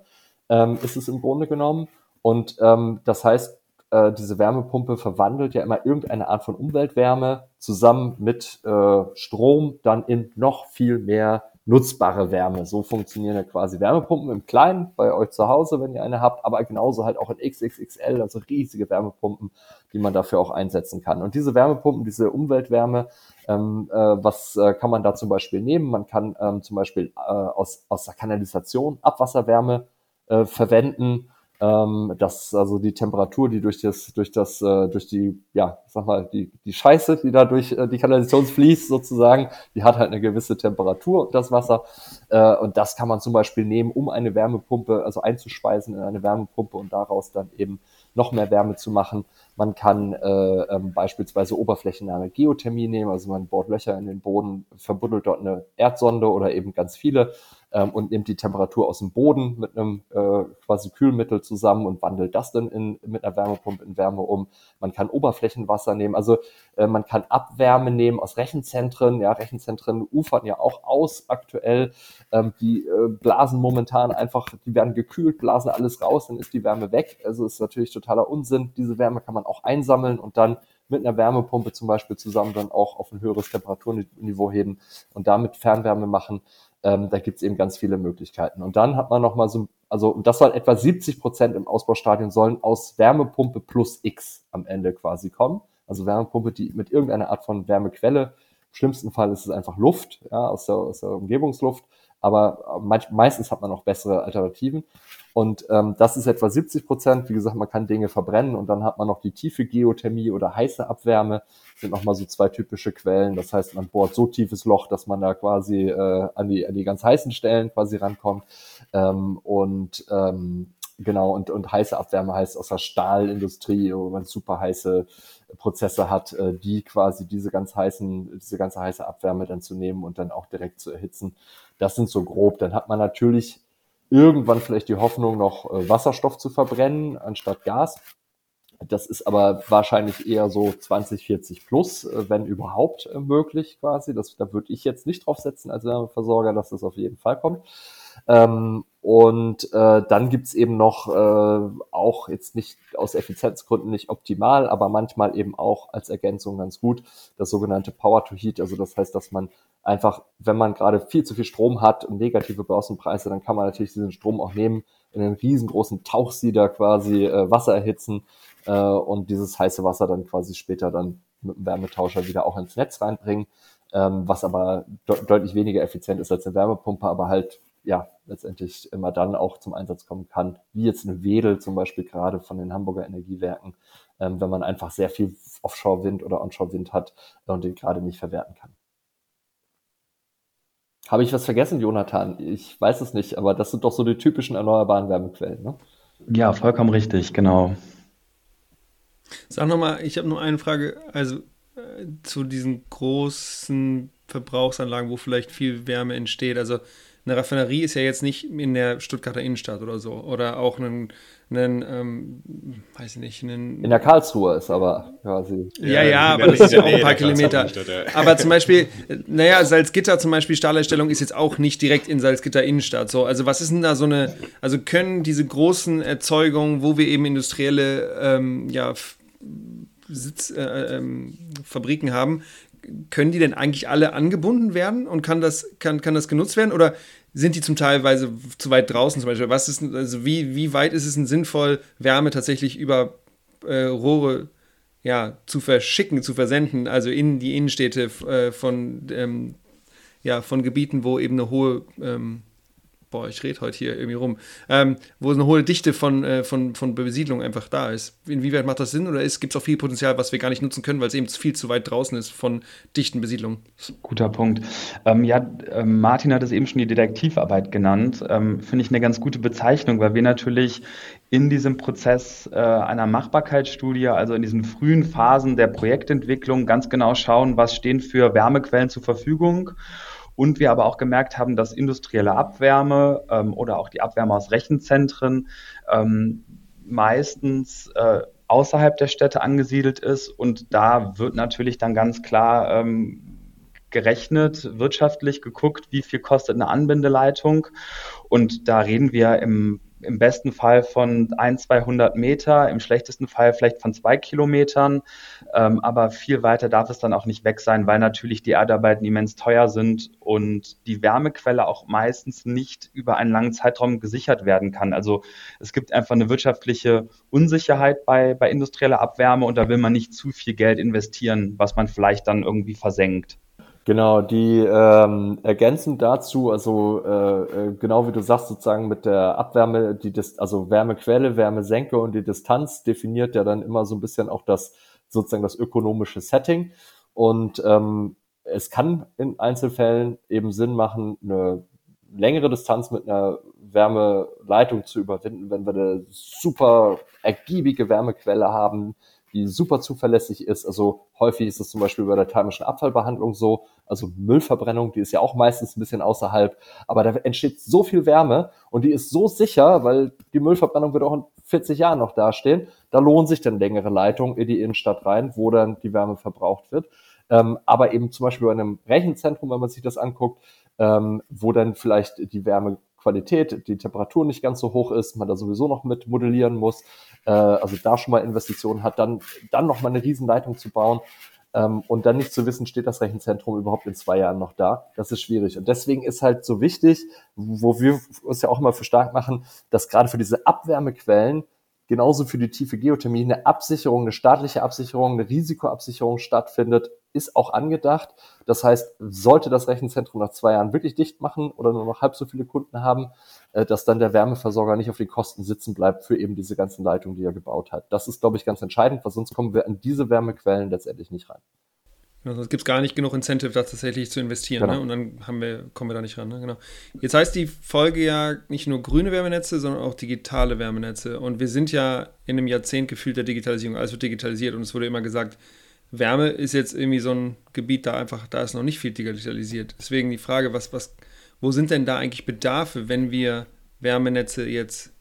ähm, ist es im Grunde genommen. Und ähm, das heißt, äh, diese Wärmepumpe verwandelt ja immer irgendeine Art von Umweltwärme zusammen mit äh, Strom dann in noch viel mehr nutzbare Wärme. So funktionieren ja quasi Wärmepumpen im Kleinen bei euch zu Hause, wenn ihr eine habt, aber genauso halt auch in XXXL, also riesige Wärmepumpen, die man dafür auch einsetzen kann. Und diese Wärmepumpen, diese Umweltwärme, ähm, äh, was äh, kann man da zum Beispiel nehmen? Man kann ähm, zum Beispiel äh, aus, aus der Kanalisation Abwasserwärme äh, verwenden ähm, dass also die Temperatur, die durch das, durch das, äh, durch die, ja, sag mal, die, die Scheiße, die da durch äh, die Kanalisation fließt sozusagen, die hat halt eine gewisse Temperatur, das Wasser. Äh, und das kann man zum Beispiel nehmen, um eine Wärmepumpe, also einzuspeisen in eine Wärmepumpe und daraus dann eben noch mehr Wärme zu machen. Man kann äh, ähm, beispielsweise oberflächennahe Geothermie nehmen, also man bohrt Löcher in den Boden, verbuddelt dort eine Erdsonde oder eben ganz viele ähm, und nimmt die Temperatur aus dem Boden mit einem äh, quasi Kühlmittel zusammen und wandelt das dann in, mit einer Wärmepumpe in Wärme um. Man kann Oberflächenwasser nehmen, also äh, man kann Abwärme nehmen aus Rechenzentren. Ja, Rechenzentren ufern ja auch aus aktuell. Ähm, die äh, blasen momentan einfach, die werden gekühlt, blasen alles raus, dann ist die Wärme weg. Also ist natürlich totaler Unsinn. Diese Wärme kann man auch einsammeln und dann mit einer Wärmepumpe zum Beispiel zusammen dann auch auf ein höheres Temperaturniveau heben und damit Fernwärme machen. Ähm, da gibt's eben ganz viele Möglichkeiten. Und dann hat man nochmal so, also und das soll etwa 70 Prozent im Ausbaustadion sollen aus Wärmepumpe plus X am Ende quasi kommen. Also Wärmepumpe, die mit irgendeiner Art von Wärmequelle, im schlimmsten Fall ist es einfach Luft, ja, aus der, aus der Umgebungsluft, aber meistens hat man noch bessere Alternativen. Und ähm, das ist etwa 70 Prozent. Wie gesagt, man kann Dinge verbrennen und dann hat man noch die tiefe Geothermie oder heiße Abwärme. Das sind nochmal so zwei typische Quellen. Das heißt, man bohrt so tiefes Loch, dass man da quasi äh, an, die, an die ganz heißen Stellen quasi rankommt. Ähm, und ähm, genau, und, und heiße Abwärme heißt aus der Stahlindustrie, wo man super heiße Prozesse hat, äh, die quasi diese ganz heißen, diese ganze heiße Abwärme dann zu nehmen und dann auch direkt zu erhitzen. Das sind so grob. Dann hat man natürlich irgendwann vielleicht die Hoffnung, noch äh, Wasserstoff zu verbrennen anstatt Gas. Das ist aber wahrscheinlich eher so 2040 plus, äh, wenn überhaupt möglich quasi. Das, da würde ich jetzt nicht drauf setzen als Wärmeversorger, dass das auf jeden Fall kommt. Ähm, und äh, dann gibt's eben noch, äh, auch jetzt nicht aus Effizienzgründen nicht optimal, aber manchmal eben auch als Ergänzung ganz gut, das sogenannte Power to Heat. Also das heißt, dass man einfach, wenn man gerade viel zu viel Strom hat und negative Börsenpreise, dann kann man natürlich diesen Strom auch nehmen, in einen riesengroßen Tauchsieder quasi äh, Wasser erhitzen äh, und dieses heiße Wasser dann quasi später dann mit dem Wärmetauscher wieder auch ins Netz reinbringen, ähm, was aber de deutlich weniger effizient ist als eine Wärmepumpe, aber halt ja letztendlich immer dann auch zum Einsatz kommen kann, wie jetzt eine Wedel zum Beispiel gerade von den Hamburger Energiewerken, ähm, wenn man einfach sehr viel Offshore-Wind oder Onshore-Wind hat und den gerade nicht verwerten kann. Habe ich was vergessen, Jonathan? Ich weiß es nicht, aber das sind doch so die typischen erneuerbaren Wärmequellen, ne? Ja, vollkommen richtig, genau. Sag nochmal, ich habe nur eine Frage, also äh, zu diesen großen Verbrauchsanlagen, wo vielleicht viel Wärme entsteht. Also eine Raffinerie ist ja jetzt nicht in der Stuttgarter Innenstadt oder so. Oder auch ein, einen ähm, weiß ich nicht, einen. In der Karlsruhe ist aber quasi. Ja, ja, ja aber das ist ja auch ein paar Kilometer. Aber zum Beispiel, naja, Salzgitter zum Beispiel, Stahlherstellung ist jetzt auch nicht direkt in Salzgitter Innenstadt. So, also was ist denn da so eine, also können diese großen Erzeugungen, wo wir eben industrielle, ähm, ja, Sitz, äh, ähm, Fabriken haben, können die denn eigentlich alle angebunden werden und kann das, kann, kann das genutzt werden? Oder sind die zum Teilweise zu weit draußen zum Beispiel? Was ist, also wie, wie weit ist es denn sinnvoll, Wärme tatsächlich über äh, Rohre ja, zu verschicken, zu versenden, also in die Innenstädte äh, von, ähm, ja, von Gebieten, wo eben eine hohe ähm, boah, ich rede heute hier irgendwie rum, ähm, wo eine hohe Dichte von, äh, von, von Besiedlung einfach da ist. Inwieweit macht das Sinn oder gibt es auch viel Potenzial, was wir gar nicht nutzen können, weil es eben viel zu weit draußen ist von dichten Besiedlungen? Guter Punkt. Ähm, ja, äh, Martin hat es eben schon die Detektivarbeit genannt. Ähm, Finde ich eine ganz gute Bezeichnung, weil wir natürlich in diesem Prozess äh, einer Machbarkeitsstudie, also in diesen frühen Phasen der Projektentwicklung, ganz genau schauen, was stehen für Wärmequellen zur Verfügung und wir aber auch gemerkt haben, dass industrielle Abwärme ähm, oder auch die Abwärme aus Rechenzentren ähm, meistens äh, außerhalb der Städte angesiedelt ist. Und da wird natürlich dann ganz klar ähm, gerechnet, wirtschaftlich geguckt, wie viel kostet eine Anbindeleitung. Und da reden wir im im besten Fall von ein, 200 Meter, im schlechtesten Fall vielleicht von zwei Kilometern. Ähm, aber viel weiter darf es dann auch nicht weg sein, weil natürlich die Erdarbeiten immens teuer sind und die Wärmequelle auch meistens nicht über einen langen Zeitraum gesichert werden kann. Also es gibt einfach eine wirtschaftliche Unsicherheit bei, bei industrieller Abwärme und da will man nicht zu viel Geld investieren, was man vielleicht dann irgendwie versenkt. Genau, die ähm, ergänzend dazu, also äh, äh, genau wie du sagst, sozusagen mit der Abwärme, die Dis also Wärmequelle, Wärmesenke und die Distanz definiert ja dann immer so ein bisschen auch das sozusagen das ökonomische Setting. Und ähm, es kann in Einzelfällen eben Sinn machen, eine längere Distanz mit einer Wärmeleitung zu überwinden, wenn wir eine super ergiebige Wärmequelle haben, die super zuverlässig ist. Also häufig ist es zum Beispiel bei der thermischen Abfallbehandlung so, also Müllverbrennung, die ist ja auch meistens ein bisschen außerhalb, aber da entsteht so viel Wärme und die ist so sicher, weil die Müllverbrennung wird auch in 40 Jahren noch dastehen. Da lohnen sich dann längere Leitungen in die Innenstadt rein, wo dann die Wärme verbraucht wird. Ähm, aber eben zum Beispiel bei einem Rechenzentrum, wenn man sich das anguckt, ähm, wo dann vielleicht die Wärme Qualität, die Temperatur nicht ganz so hoch ist, man da sowieso noch mit modellieren muss, äh, also da schon mal Investitionen hat, dann, dann noch mal eine Riesenleitung zu bauen ähm, und dann nicht zu wissen, steht das Rechenzentrum überhaupt in zwei Jahren noch da, das ist schwierig. Und deswegen ist halt so wichtig, wo wir uns ja auch immer für stark machen, dass gerade für diese Abwärmequellen genauso für die tiefe Geothermie eine Absicherung, eine staatliche Absicherung, eine Risikoabsicherung stattfindet, ist auch angedacht. Das heißt, sollte das Rechenzentrum nach zwei Jahren wirklich dicht machen oder nur noch halb so viele Kunden haben, äh, dass dann der Wärmeversorger nicht auf den Kosten sitzen bleibt für eben diese ganzen Leitungen, die er gebaut hat. Das ist, glaube ich, ganz entscheidend, weil sonst kommen wir an diese Wärmequellen letztendlich nicht rein. Also es gibt gar nicht genug Incentive, da tatsächlich zu investieren. Genau. Ne? Und dann haben wir, kommen wir da nicht ran. Ne? Genau. Jetzt heißt die Folge ja nicht nur grüne Wärmenetze, sondern auch digitale Wärmenetze. Und wir sind ja in einem Jahrzehnt gefühlt der Digitalisierung. Alles wird digitalisiert und es wurde immer gesagt, Wärme ist jetzt irgendwie so ein Gebiet, da einfach, da ist noch nicht viel digitalisiert. Deswegen die Frage, was, was, wo sind denn da eigentlich Bedarfe, wenn wir Wärmenetze jetzt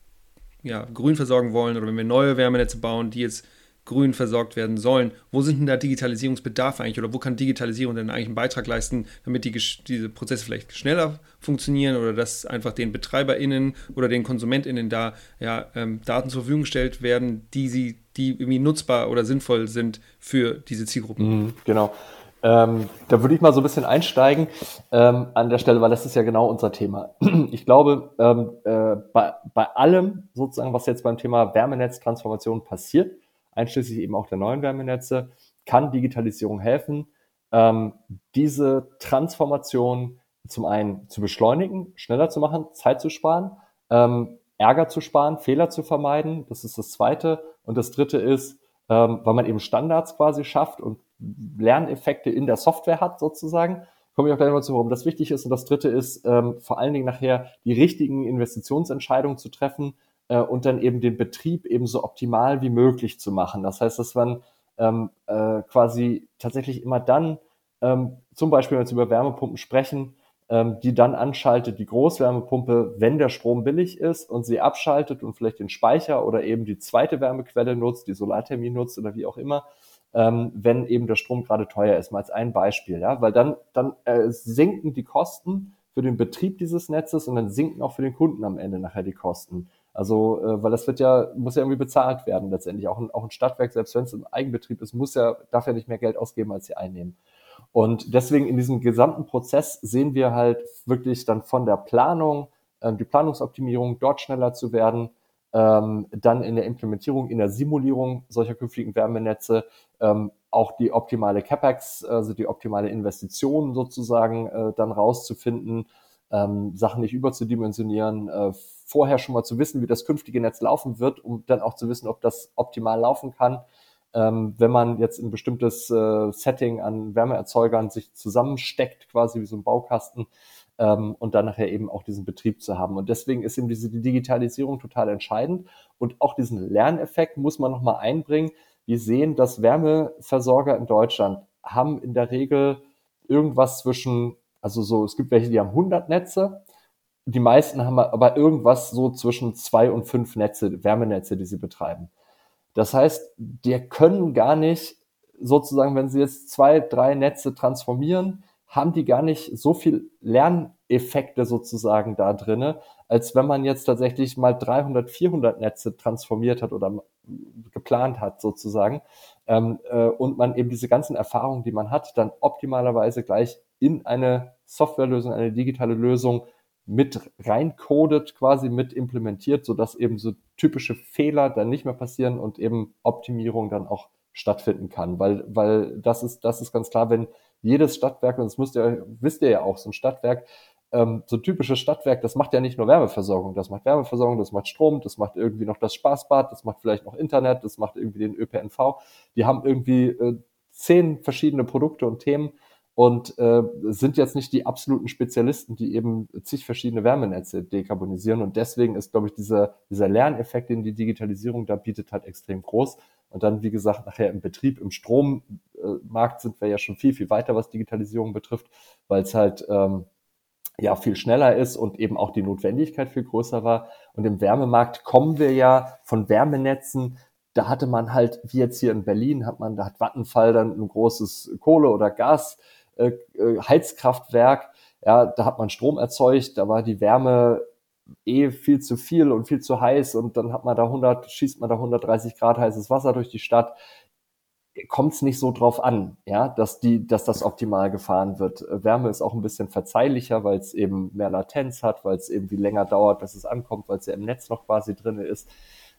ja, grün versorgen wollen oder wenn wir neue Wärmenetze bauen, die jetzt grün versorgt werden sollen. Wo sind denn da Digitalisierungsbedarfe eigentlich oder wo kann Digitalisierung denn eigentlich einen Beitrag leisten, damit die, diese Prozesse vielleicht schneller funktionieren oder dass einfach den BetreiberInnen oder den KonsumentInnen da ja, ähm, Daten zur Verfügung gestellt werden, die sie, die irgendwie nutzbar oder sinnvoll sind für diese Zielgruppen. Mhm, genau. Ähm, da würde ich mal so ein bisschen einsteigen ähm, an der Stelle, weil das ist ja genau unser Thema. [CLEARS THROAT] Ich glaube, ähm, äh, bei, bei allem sozusagen, was jetzt beim Thema Wärmenetztransformation passiert, einschließlich eben auch der neuen Wärmenetze, kann Digitalisierung helfen, ähm, diese Transformation zum einen zu beschleunigen, schneller zu machen, Zeit zu sparen, ähm, Ärger zu sparen, Fehler zu vermeiden. Das ist das Zweite. Und das Dritte ist, ähm, weil man eben Standards quasi schafft und Lerneffekte in der Software hat sozusagen. Komme ich auch gleich mal zu, warum das wichtig ist. Und das Dritte ist ähm, vor allen Dingen nachher die richtigen Investitionsentscheidungen zu treffen, äh, und dann eben den Betrieb eben so optimal wie möglich zu machen. Das heißt, dass man ähm, äh, quasi tatsächlich immer dann, ähm, zum Beispiel, wenn wir jetzt über Wärmepumpen sprechen, ähm, die dann anschaltet, die Großwärmepumpe, wenn der Strom billig ist und sie abschaltet und vielleicht den Speicher oder eben die zweite Wärmequelle nutzt, die Solarthermie nutzt oder wie auch immer, ähm, wenn eben der Strom gerade teuer ist, mal als ein Beispiel, ja, weil dann, dann äh, sinken die Kosten für den Betrieb dieses Netzes und dann sinken auch für den Kunden am Ende nachher die Kosten. Also, äh, weil das wird ja, muss ja irgendwie bezahlt werden letztendlich. Auch ein, auch ein Stadtwerk, selbst wenn es im Eigenbetrieb ist, muss ja, darf ja nicht mehr Geld ausgeben, als sie einnehmen. Und deswegen in diesem gesamten Prozess sehen wir halt wirklich dann von der Planung, äh, die Planungsoptimierung, dort schneller zu werden, ähm, dann in der Implementierung, in der Simulierung solcher künftigen Wärmenetze, ähm, auch die optimale CapEx, also die optimale Investition sozusagen äh, dann rauszufinden, ähm, Sachen nicht überzudimensionieren, äh, vorher schon mal zu wissen, wie das künftige Netz laufen wird, um dann auch zu wissen, ob das optimal laufen kann. Ähm, wenn man jetzt ein bestimmtes äh, Setting an Wärmeerzeugern sich zusammensteckt, quasi wie so ein Baukasten, ähm, und dann nachher eben auch diesen Betrieb zu haben. Und deswegen ist eben diese Digitalisierung total entscheidend. Und auch diesen Lerneffekt muss man nochmal einbringen. Wir sehen, dass Wärmeversorger in Deutschland haben in der Regel irgendwas zwischen, also so, es gibt welche, die haben 100 Netze die meisten haben aber irgendwas so zwischen zwei und fünf Netze, Wärmenetze, die sie betreiben. Das heißt, die können gar nicht sozusagen, wenn sie jetzt zwei, drei Netze transformieren, haben die gar nicht so viel Lerneffekte sozusagen da drinne, als wenn man jetzt tatsächlich mal 300, 400 Netze transformiert hat oder geplant hat sozusagen ähm, äh, und man eben diese ganzen Erfahrungen, die man hat, dann optimalerweise gleich in eine Softwarelösung, eine digitale Lösung mit reincodet, quasi mit implementiert, sodass eben so typische Fehler dann nicht mehr passieren und eben Optimierung dann auch stattfinden kann. Weil, weil das ist, das ist ganz klar, wenn jedes Stadtwerk, und das müsst ihr, wisst ihr ja auch, so ein Stadtwerk, ähm, so typisches Stadtwerk, das macht ja nicht nur Wärmeversorgung, das macht Wärmeversorgung, das macht Strom, das macht irgendwie noch das Spaßbad, das macht vielleicht noch Internet, das macht irgendwie den ÖPNV. Die haben irgendwie äh, zehn verschiedene Produkte und Themen und äh, sind jetzt nicht die absoluten Spezialisten, die eben zig verschiedene Wärmenetze dekarbonisieren. Und deswegen ist, glaube ich, dieser, dieser Lerneffekt, den die Digitalisierung da bietet, halt extrem groß. Und dann, wie gesagt, nachher im Betrieb, im Strommarkt sind wir ja schon viel, viel weiter, was Digitalisierung betrifft, weil es halt ähm, ja viel schneller ist und eben auch die Notwendigkeit viel größer war. Und im Wärmemarkt kommen wir ja von Wärmenetzen da hatte man halt, wie jetzt hier in Berlin, hat man, da hat Vattenfall dann ein großes Kohle- oder Gas, äh, äh, Heizkraftwerk, ja, da hat man Strom erzeugt, da war die Wärme eh viel zu viel und viel zu heiß und dann hat man da 100, schießt man da 130 Grad heißes Wasser durch die Stadt. Kommt es nicht so drauf an, ja, dass die, dass das optimal gefahren wird. Wärme ist auch ein bisschen verzeihlicher, weil es eben mehr Latenz hat, weil es eben wie länger dauert, bis es ankommt, weil es ja im Netz noch quasi drin ist.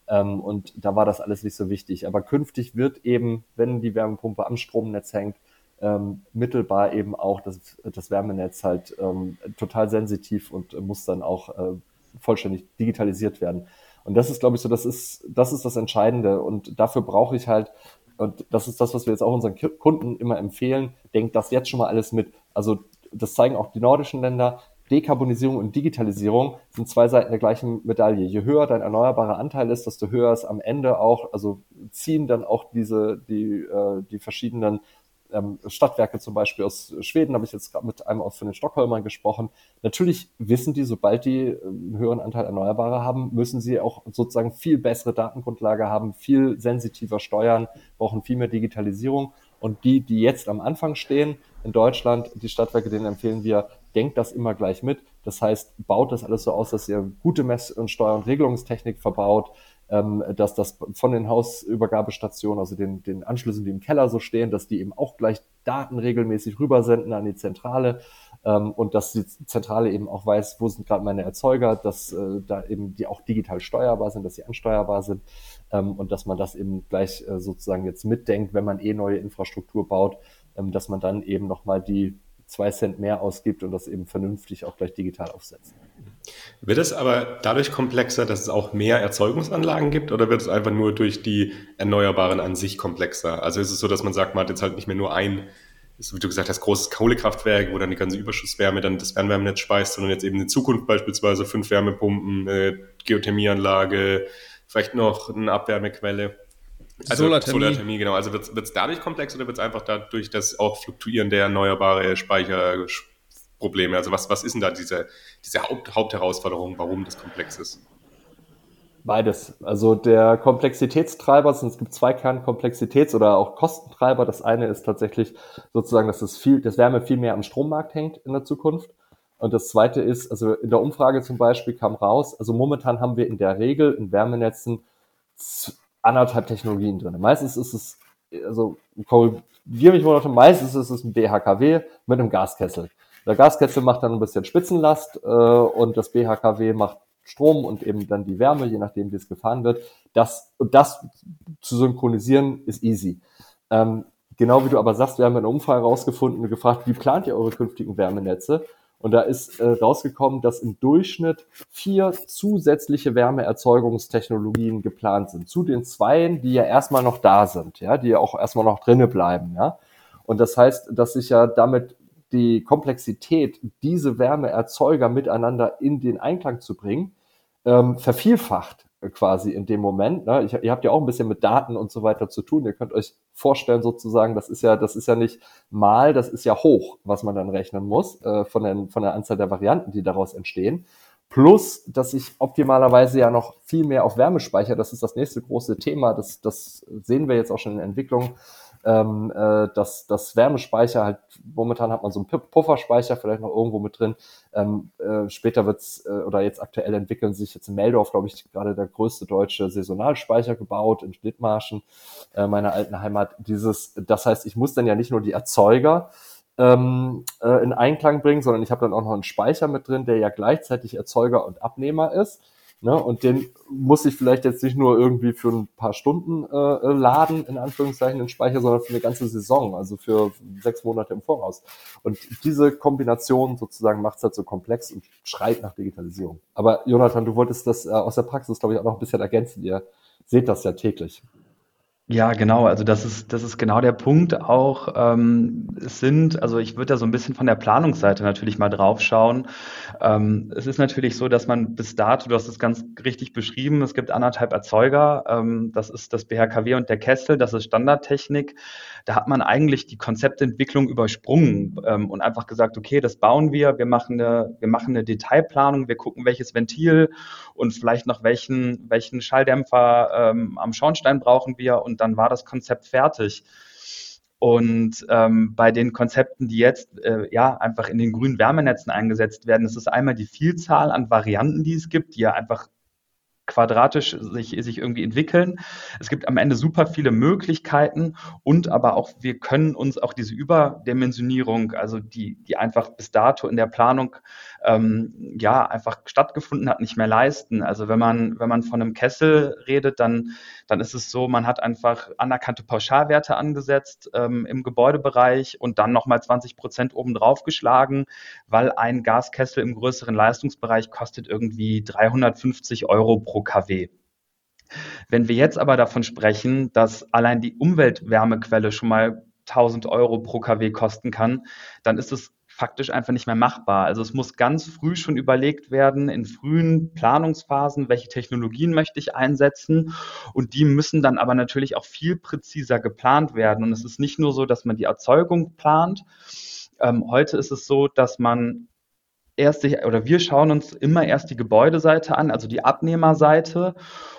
Ähm, und da war das alles nicht so wichtig. Aber künftig wird eben, wenn die Wärmepumpe am Stromnetz hängt, ähm, mittelbar eben auch das, das Wärmenetz halt ähm, total sensitiv und muss dann auch äh, vollständig digitalisiert werden. Und das ist, glaube ich, so, das ist, das ist das Entscheidende. Und dafür brauche ich halt, und das ist das, was wir jetzt auch unseren Kunden immer empfehlen, denkt das jetzt schon mal alles mit. Also das zeigen auch die nordischen Länder. Dekarbonisierung und Digitalisierung sind zwei Seiten der gleichen Medaille. Je höher dein erneuerbarer Anteil ist, desto höher ist am Ende auch, also ziehen dann auch diese, die, äh, die verschiedenen ähm, Stadtwerke zum Beispiel aus Schweden, habe ich jetzt gerade mit einem aus von den Stockholmern gesprochen. Natürlich wissen die, sobald die äh, einen höheren Anteil Erneuerbare haben, müssen sie auch sozusagen viel bessere Datengrundlage haben, viel sensitiver steuern, brauchen viel mehr Digitalisierung. Und die, die jetzt am Anfang stehen in Deutschland, die Stadtwerke, denen empfehlen wir, denkt das immer gleich mit. Das heißt, baut das alles so aus, dass ihr gute Mess- und Steuer- und Regelungstechnik verbaut, ähm, dass das von den Hausübergabestationen, also den, den Anschlüssen, die im Keller so stehen, dass die eben auch gleich Daten regelmäßig rübersenden an die Zentrale ähm, und dass die Zentrale eben auch weiß, wo sind gerade meine Erzeuger, dass äh, da eben die auch digital steuerbar sind, dass sie ansteuerbar sind ähm, und dass man das eben gleich äh, sozusagen jetzt mitdenkt, wenn man eh neue Infrastruktur baut, ähm, dass man dann eben nochmal die zwei Cent mehr ausgibt und das eben vernünftig auch gleich digital aufsetzt. Wird es aber dadurch komplexer, dass es auch mehr Erzeugungsanlagen gibt oder wird es einfach nur durch die Erneuerbaren an sich komplexer? Also ist es so, dass man sagt, man hat jetzt halt nicht mehr nur ein, wie du gesagt hast, großes Kohlekraftwerk, wo dann die ganze Überschusswärme dann das Fernwärmenetz speist, sondern jetzt eben in Zukunft beispielsweise fünf Wärmepumpen, eine Geothermieanlage, vielleicht noch eine Abwärmequelle. Also Solarthermie. Solarthermie, genau. Also wird es dadurch komplex oder wird es einfach dadurch, dass auch fluktuierende erneuerbare Speicherprobleme, also was, was ist denn da diese, diese Haupt, Hauptherausforderung, warum das komplex ist? Beides. Also der Komplexitätstreiber, es gibt zwei Kernkomplexitäts- oder auch Kostentreiber. Das eine ist tatsächlich sozusagen, dass das, viel, das Wärme viel mehr am Strommarkt hängt in der Zukunft. Und das zweite ist, also in der Umfrage zum Beispiel kam raus, also momentan haben wir in der Regel in Wärmenetzen anderthalb Technologien drin. Meistens ist es, also korrigiere mich mal meistens ist es ein BHKW mit einem Gaskessel. Der Gaskessel macht dann ein bisschen Spitzenlast äh, und das BHKW macht Strom und eben dann die Wärme, je nachdem wie es gefahren wird. Das, das zu synchronisieren ist easy. Ähm, genau wie du aber sagst, wir haben eine Umfrage herausgefunden und gefragt, wie plant ihr eure künftigen Wärmenetze? Und da ist äh, rausgekommen, dass im Durchschnitt vier zusätzliche Wärmeerzeugungstechnologien geplant sind. Zu den zweien, die ja erstmal noch da sind, ja, die ja auch erstmal noch drinnen bleiben, ja. Und das heißt, dass sich ja damit die Komplexität, diese Wärmeerzeuger miteinander in den Einklang zu bringen, ähm, vervielfacht quasi in dem Moment. Ne? Ich, ihr habt ja auch ein bisschen mit Daten und so weiter zu tun. Ihr könnt euch vorstellen sozusagen, das ist ja, das ist ja nicht mal, das ist ja hoch, was man dann rechnen muss äh, von, den, von der Anzahl der Varianten, die daraus entstehen. Plus, dass ich optimalerweise ja noch viel mehr auf Wärmespeicher, das ist das nächste große Thema, das, das sehen wir jetzt auch schon in Entwicklung, ähm, äh, dass das Wärmespeicher halt, momentan hat man so einen Pufferspeicher vielleicht noch irgendwo mit drin. Ähm, äh, später wird's äh, oder jetzt aktuell entwickeln sich jetzt in Meldorf, glaube ich, gerade der größte deutsche Saisonalspeicher gebaut in Schnittmarschen, äh, meiner alten Heimat. Dieses, das heißt, ich muss dann ja nicht nur die Erzeuger ähm, äh, in Einklang bringen, sondern ich habe dann auch noch einen Speicher mit drin, der ja gleichzeitig Erzeuger und Abnehmer ist. Ne? Und den muss ich vielleicht jetzt nicht nur irgendwie für ein paar Stunden äh, laden, in Anführungszeichen, den Speicher, sondern für eine ganze Saison, also für sechs Monate im Voraus. Und diese Kombination sozusagen macht es halt so komplex und schreit nach Digitalisierung. Aber Jonathan, du wolltest das äh, aus der Praxis, glaube ich, auch noch ein bisschen ergänzen. Ihr seht das ja täglich. Ja, genau. Also das ist, das ist genau der Punkt auch. Ähm, es sind, also ich würde da so ein bisschen von der Planungsseite natürlich mal drauf schauen. Ähm, es ist natürlich so, dass man bis dato, du hast es ganz richtig beschrieben, es gibt anderthalb Erzeuger. Ähm, das ist das BHKW und der Kessel, das ist Standardtechnik. Da hat man eigentlich die Konzeptentwicklung übersprungen ähm, und einfach gesagt, okay, das bauen wir, wir machen eine, wir machen eine Detailplanung, wir gucken, welches Ventil und vielleicht noch welchen, welchen Schalldämpfer ähm, am Schornstein brauchen wir und dann war das Konzept fertig. Und ähm, bei den Konzepten, die jetzt äh, ja einfach in den grünen Wärmenetzen eingesetzt werden, ist es einmal die Vielzahl an Varianten, die es gibt, die ja einfach quadratisch sich, sich irgendwie entwickeln. Es gibt am Ende super viele Möglichkeiten und aber auch wir können uns auch diese Überdimensionierung, also die, die einfach bis dato in der Planung ähm, ja einfach stattgefunden hat, nicht mehr leisten. Also wenn man, wenn man von einem Kessel redet, dann, dann ist es so, man hat einfach anerkannte Pauschalwerte angesetzt ähm, im Gebäudebereich und dann nochmal 20 Prozent obendrauf geschlagen, weil ein Gaskessel im größeren Leistungsbereich kostet irgendwie 350 Euro pro kW. Wenn wir jetzt aber davon sprechen, dass allein die Umweltwärmequelle schon mal 1000 Euro pro kW kosten kann, dann ist es faktisch einfach nicht mehr machbar. Also es muss ganz früh schon überlegt werden, in frühen Planungsphasen, welche Technologien möchte ich einsetzen. Und die müssen dann aber natürlich auch viel präziser geplant werden. Und es ist nicht nur so, dass man die Erzeugung plant. Ähm, heute ist es so, dass man erst sich, oder wir schauen uns immer erst die Gebäudeseite an, also die Abnehmerseite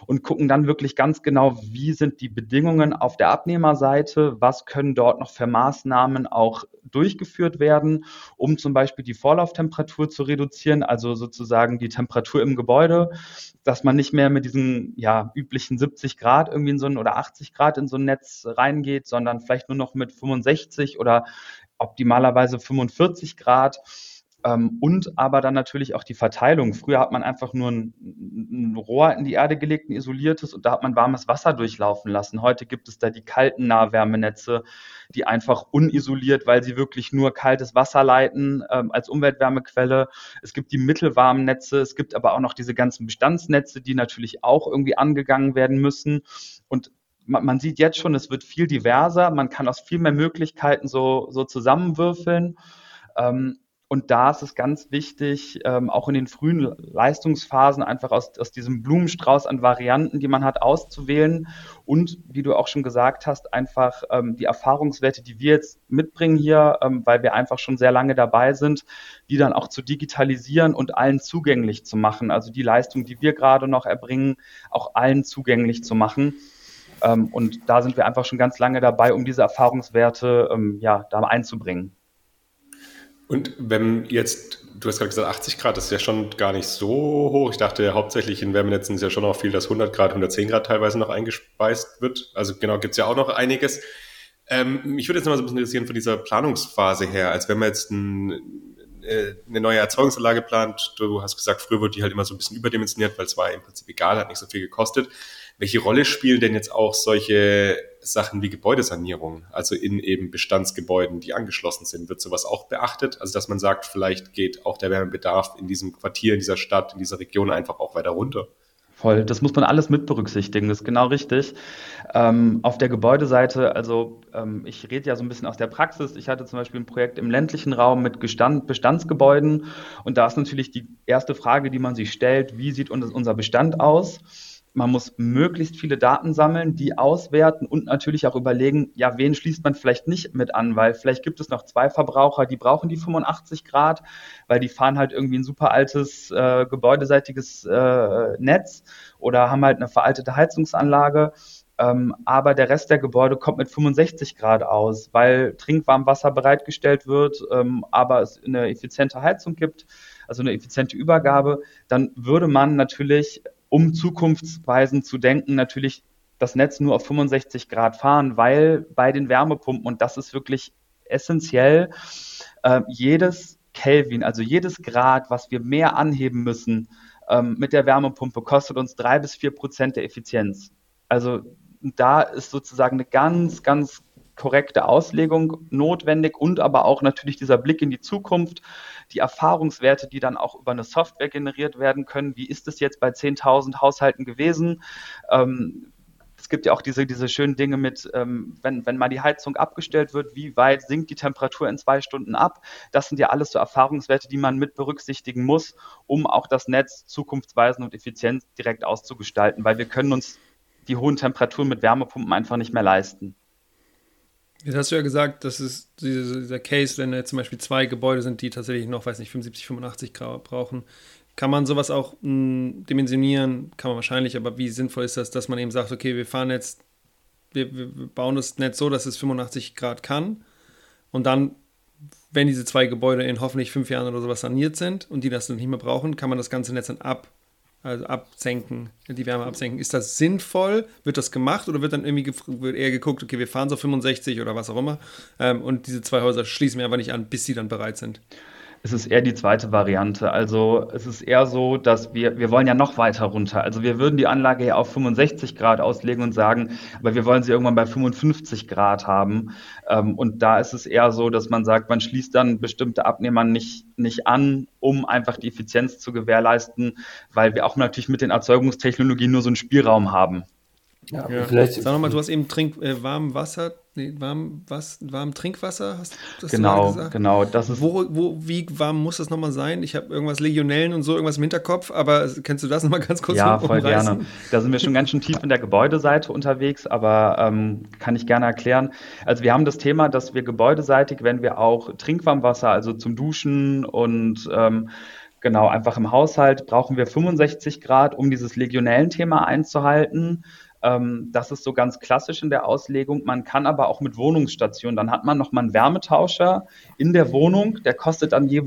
und gucken dann wirklich ganz genau, wie sind die Bedingungen auf der Abnehmerseite, was können dort noch für Maßnahmen auch durchgeführt werden, um zum Beispiel die Vorlauftemperatur zu reduzieren, also sozusagen die Temperatur im Gebäude, dass man nicht mehr mit diesen ja, üblichen 70 Grad irgendwie in so ein oder 80 Grad in so ein Netz reingeht, sondern vielleicht nur noch mit 65 oder optimalerweise 45 Grad und aber dann natürlich auch die Verteilung. Früher hat man einfach nur ein, ein, Rohr in die Erde gelegt, ein isoliertes, und da hat man warmes Wasser durchlaufen lassen. Heute gibt es da die kalten Nahwärmenetze, die einfach unisoliert, weil sie wirklich nur kaltes Wasser leiten ähm, als Umweltwärmequelle. Es gibt die mittelwarmen Netze, es gibt aber auch noch diese ganzen Bestandsnetze, die natürlich auch irgendwie angegangen werden müssen. Und man, man sieht jetzt schon, es wird viel diverser. Man kann aus viel mehr Möglichkeiten so, so zusammenwürfeln. Ähm, und da ist es ganz wichtig, ähm, auch in den frühen Leistungsphasen einfach aus, aus diesem Blumenstrauß an Varianten, die man hat, auszuwählen. Und wie du auch schon gesagt hast, einfach ähm, die Erfahrungswerte, die wir jetzt mitbringen hier, ähm, weil wir einfach schon sehr lange dabei sind, die dann auch zu digitalisieren und allen zugänglich zu machen. Also die Leistung, die wir gerade noch erbringen, auch allen zugänglich zu machen. Ähm, und da sind wir einfach schon ganz lange dabei, um diese Erfahrungswerte ähm, ja, da einzubringen. Und wenn jetzt, du hast gerade gesagt, 80 Grad, das ist ja schon gar nicht so hoch. Ich dachte, hauptsächlich in Wärmenetzen ist ja schon auch viel, dass 100 Grad, 110 Grad teilweise noch eingespeist wird. Also genau, gibt's ja auch noch einiges. Ähm, mich würde jetzt noch mal so ein bisschen interessieren von dieser Planungsphase her, als wenn man jetzt ein, äh, eine neue Erzeugungsanlage plant. Du hast gesagt, früher wurde die halt immer so ein bisschen überdimensioniert, weil es war im Prinzip egal, hat nicht so viel gekostet. Welche Rolle spielen denn jetzt auch solche Sachen wie Gebäudesanierung, also in eben Bestandsgebäuden, die angeschlossen sind? Wird sowas auch beachtet? Also dass man sagt, vielleicht geht auch der Wärmebedarf in diesem Quartier, in dieser Stadt, in dieser Region einfach auch weiter runter? Voll, das muss man alles mit berücksichtigen, das ist genau richtig. Ähm, auf der Gebäudeseite, also ähm, ich rede ja so ein bisschen aus der Praxis. Ich hatte zum Beispiel ein Projekt im ländlichen Raum mit Gestand, Bestandsgebäuden und da ist natürlich die erste Frage, die man sich stellt, wie sieht unser Bestand aus? Man muss möglichst viele Daten sammeln, die auswerten und natürlich auch überlegen, ja, wen schließt man vielleicht nicht mit an, weil vielleicht gibt es noch zwei Verbraucher, die brauchen die 85 Grad, weil die fahren halt irgendwie ein super altes äh, gebäudeseitiges äh, Netz oder haben halt eine veraltete Heizungsanlage. Ähm, aber der Rest der Gebäude kommt mit 65 Grad aus, weil Trinkwarmwasser bereitgestellt wird, ähm, aber es eine effiziente Heizung gibt, also eine effiziente Übergabe, dann würde man natürlich um zukunftsweisend zu denken, natürlich das Netz nur auf 65 Grad fahren, weil bei den Wärmepumpen, und das ist wirklich essentiell, äh, jedes Kelvin, also jedes Grad, was wir mehr anheben müssen ähm, mit der Wärmepumpe, kostet uns drei bis vier Prozent der Effizienz. Also da ist sozusagen eine ganz, ganz korrekte Auslegung notwendig und aber auch natürlich dieser Blick in die Zukunft, die Erfahrungswerte, die dann auch über eine Software generiert werden können. Wie ist es jetzt bei 10.000 Haushalten gewesen? Ähm, es gibt ja auch diese, diese schönen Dinge mit, ähm, wenn, wenn mal die Heizung abgestellt wird, wie weit sinkt die Temperatur in zwei Stunden ab? Das sind ja alles so Erfahrungswerte, die man mit berücksichtigen muss, um auch das Netz zukunftsweisend und effizient direkt auszugestalten, weil wir können uns die hohen Temperaturen mit Wärmepumpen einfach nicht mehr leisten. Jetzt hast du ja gesagt, dass es dieser Case, wenn jetzt zum Beispiel zwei Gebäude sind, die tatsächlich noch, weiß nicht, 75, 85 Grad brauchen, kann man sowas auch mh, hm, dimensionieren? Kann man wahrscheinlich, aber wie sinnvoll ist das, dass man eben sagt, okay, wir fahren jetzt, wir, wir bauen das Netz so, dass es 85 Grad kann und dann, wenn diese zwei Gebäude in hoffentlich fünf Jahren oder sowas saniert sind und die das dann nicht mehr brauchen, kann man das ganze Netz dann ab also absenken, die Wärme absenken. Ist das sinnvoll? Wird das gemacht oder wird dann irgendwie wird eher geguckt, okay, wir fahren so 65 oder was auch immer ähm, und diese zwei Häuser schließen wir einfach nicht an, bis sie dann bereit sind? Es ist eher die zweite Variante. Also es ist eher so, dass wir, wir wollen ja noch weiter runter. Also wir würden die Anlage ja auf 65 Grad auslegen und sagen, aber wir wollen sie irgendwann bei 55 Grad haben. Ähm, und da ist es eher so, dass man sagt, man schließt dann bestimmte Abnehmer nicht, nicht an, um einfach die Effizienz zu gewährleisten, weil wir auch natürlich mit den Erzeugungstechnologien nur so einen Spielraum haben. Ja, ja. Vielleicht Sag nochmal, du hast eben Trink, äh, warm Wasser, nee, warm, was, warm Trinkwasser, hast das genau, gesagt? Genau, das ist. Wo, wo, wie warm muss das nochmal sein? Ich habe irgendwas Legionellen und so, irgendwas im Hinterkopf, aber kennst du das nochmal ganz kurz Ja, voll gerne. Da sind wir schon ganz schön tief in der Gebäudeseite unterwegs, aber ähm, kann ich gerne erklären. Also wir haben das Thema, dass wir gebäudeseitig, wenn wir auch Trinkwarmwasser, also zum Duschen und ähm, genau einfach im Haushalt, brauchen wir 65 Grad, um dieses Legionellen-Thema einzuhalten. Ähm, das ist so ganz klassisch in der Auslegung. Man kann aber auch mit Wohnungsstationen, dann hat man nochmal einen Wärmetauscher in der Wohnung, der kostet dann je,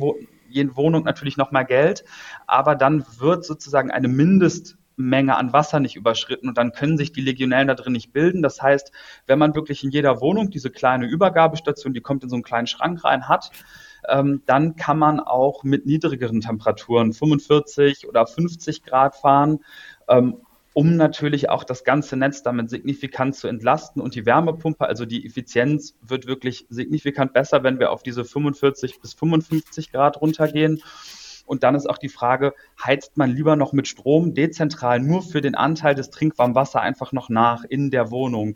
je Wohnung natürlich nochmal Geld, aber dann wird sozusagen eine Mindestmenge an Wasser nicht überschritten und dann können sich die Legionellen da drin nicht bilden. Das heißt, wenn man wirklich in jeder Wohnung diese kleine Übergabestation, die kommt in so einen kleinen Schrank rein, hat, ähm, dann kann man auch mit niedrigeren Temperaturen, 45 oder 50 Grad fahren. Ähm, um natürlich auch das ganze Netz damit signifikant zu entlasten und die Wärmepumpe, also die Effizienz wird wirklich signifikant besser, wenn wir auf diese 45 bis 55 Grad runtergehen. Und dann ist auch die Frage, heizt man lieber noch mit Strom dezentral nur für den Anteil des Trinkwarmwasser einfach noch nach in der Wohnung?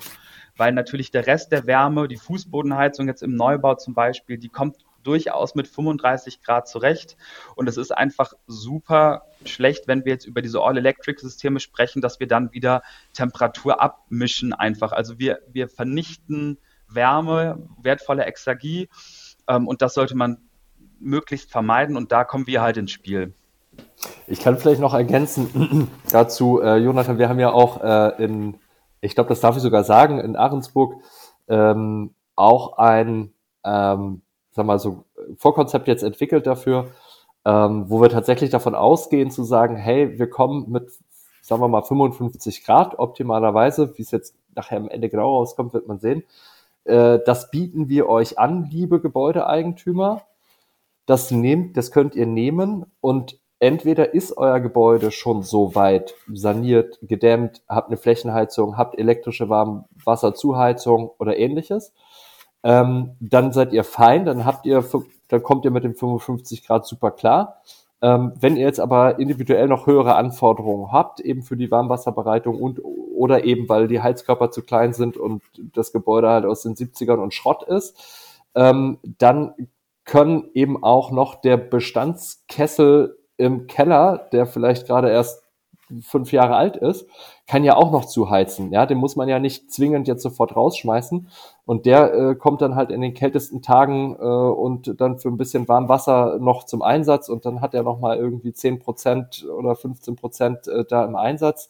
Weil natürlich der Rest der Wärme, die Fußbodenheizung jetzt im Neubau zum Beispiel, die kommt durchaus mit 35 Grad zurecht. Und es ist einfach super schlecht, wenn wir jetzt über diese All-Electric-Systeme sprechen, dass wir dann wieder Temperatur abmischen einfach. Also wir, wir vernichten Wärme, wertvolle Exergie ähm, und das sollte man möglichst vermeiden und da kommen wir halt ins Spiel. Ich kann vielleicht noch ergänzen [CLEARS THROAT] dazu, äh, Jonathan, wir haben ja auch äh, in, ich glaube, das darf ich sogar sagen, in Ahrensburg ähm, auch ein ähm, sag mal so, Vorkonzept jetzt entwickelt dafür, ähm, wo wir tatsächlich davon ausgehen zu sagen, hey, wir kommen mit, sagen wir mal, 55 Grad optimalerweise, wie es jetzt nachher am Ende genau rauskommt, wird man sehen. Äh, das bieten wir euch an, liebe Gebäudeeigentümer. Das nehmt, das könnt ihr nehmen und entweder ist euer Gebäude schon so weit saniert, gedämmt, habt eine Flächenheizung, habt elektrische Warmwasserzuheizung oder ähnliches ähm, dann seid ihr fein, dann habt ihr, dann kommt ihr mit dem 55 Grad super klar. Ähm, wenn ihr jetzt aber individuell noch höhere Anforderungen habt, eben für die Warmwasserbereitung und oder eben weil die Heizkörper zu klein sind und das Gebäude halt aus den 70ern und Schrott ist, ähm, dann können eben auch noch der Bestandskessel im Keller, der vielleicht gerade erst fünf Jahre alt ist, kann ja auch noch zuheizen. Ja, den muss man ja nicht zwingend jetzt sofort rausschmeißen. Und der äh, kommt dann halt in den kältesten Tagen äh, und dann für ein bisschen warm Wasser noch zum Einsatz und dann hat er noch mal irgendwie zehn Prozent oder 15 Prozent äh, da im Einsatz.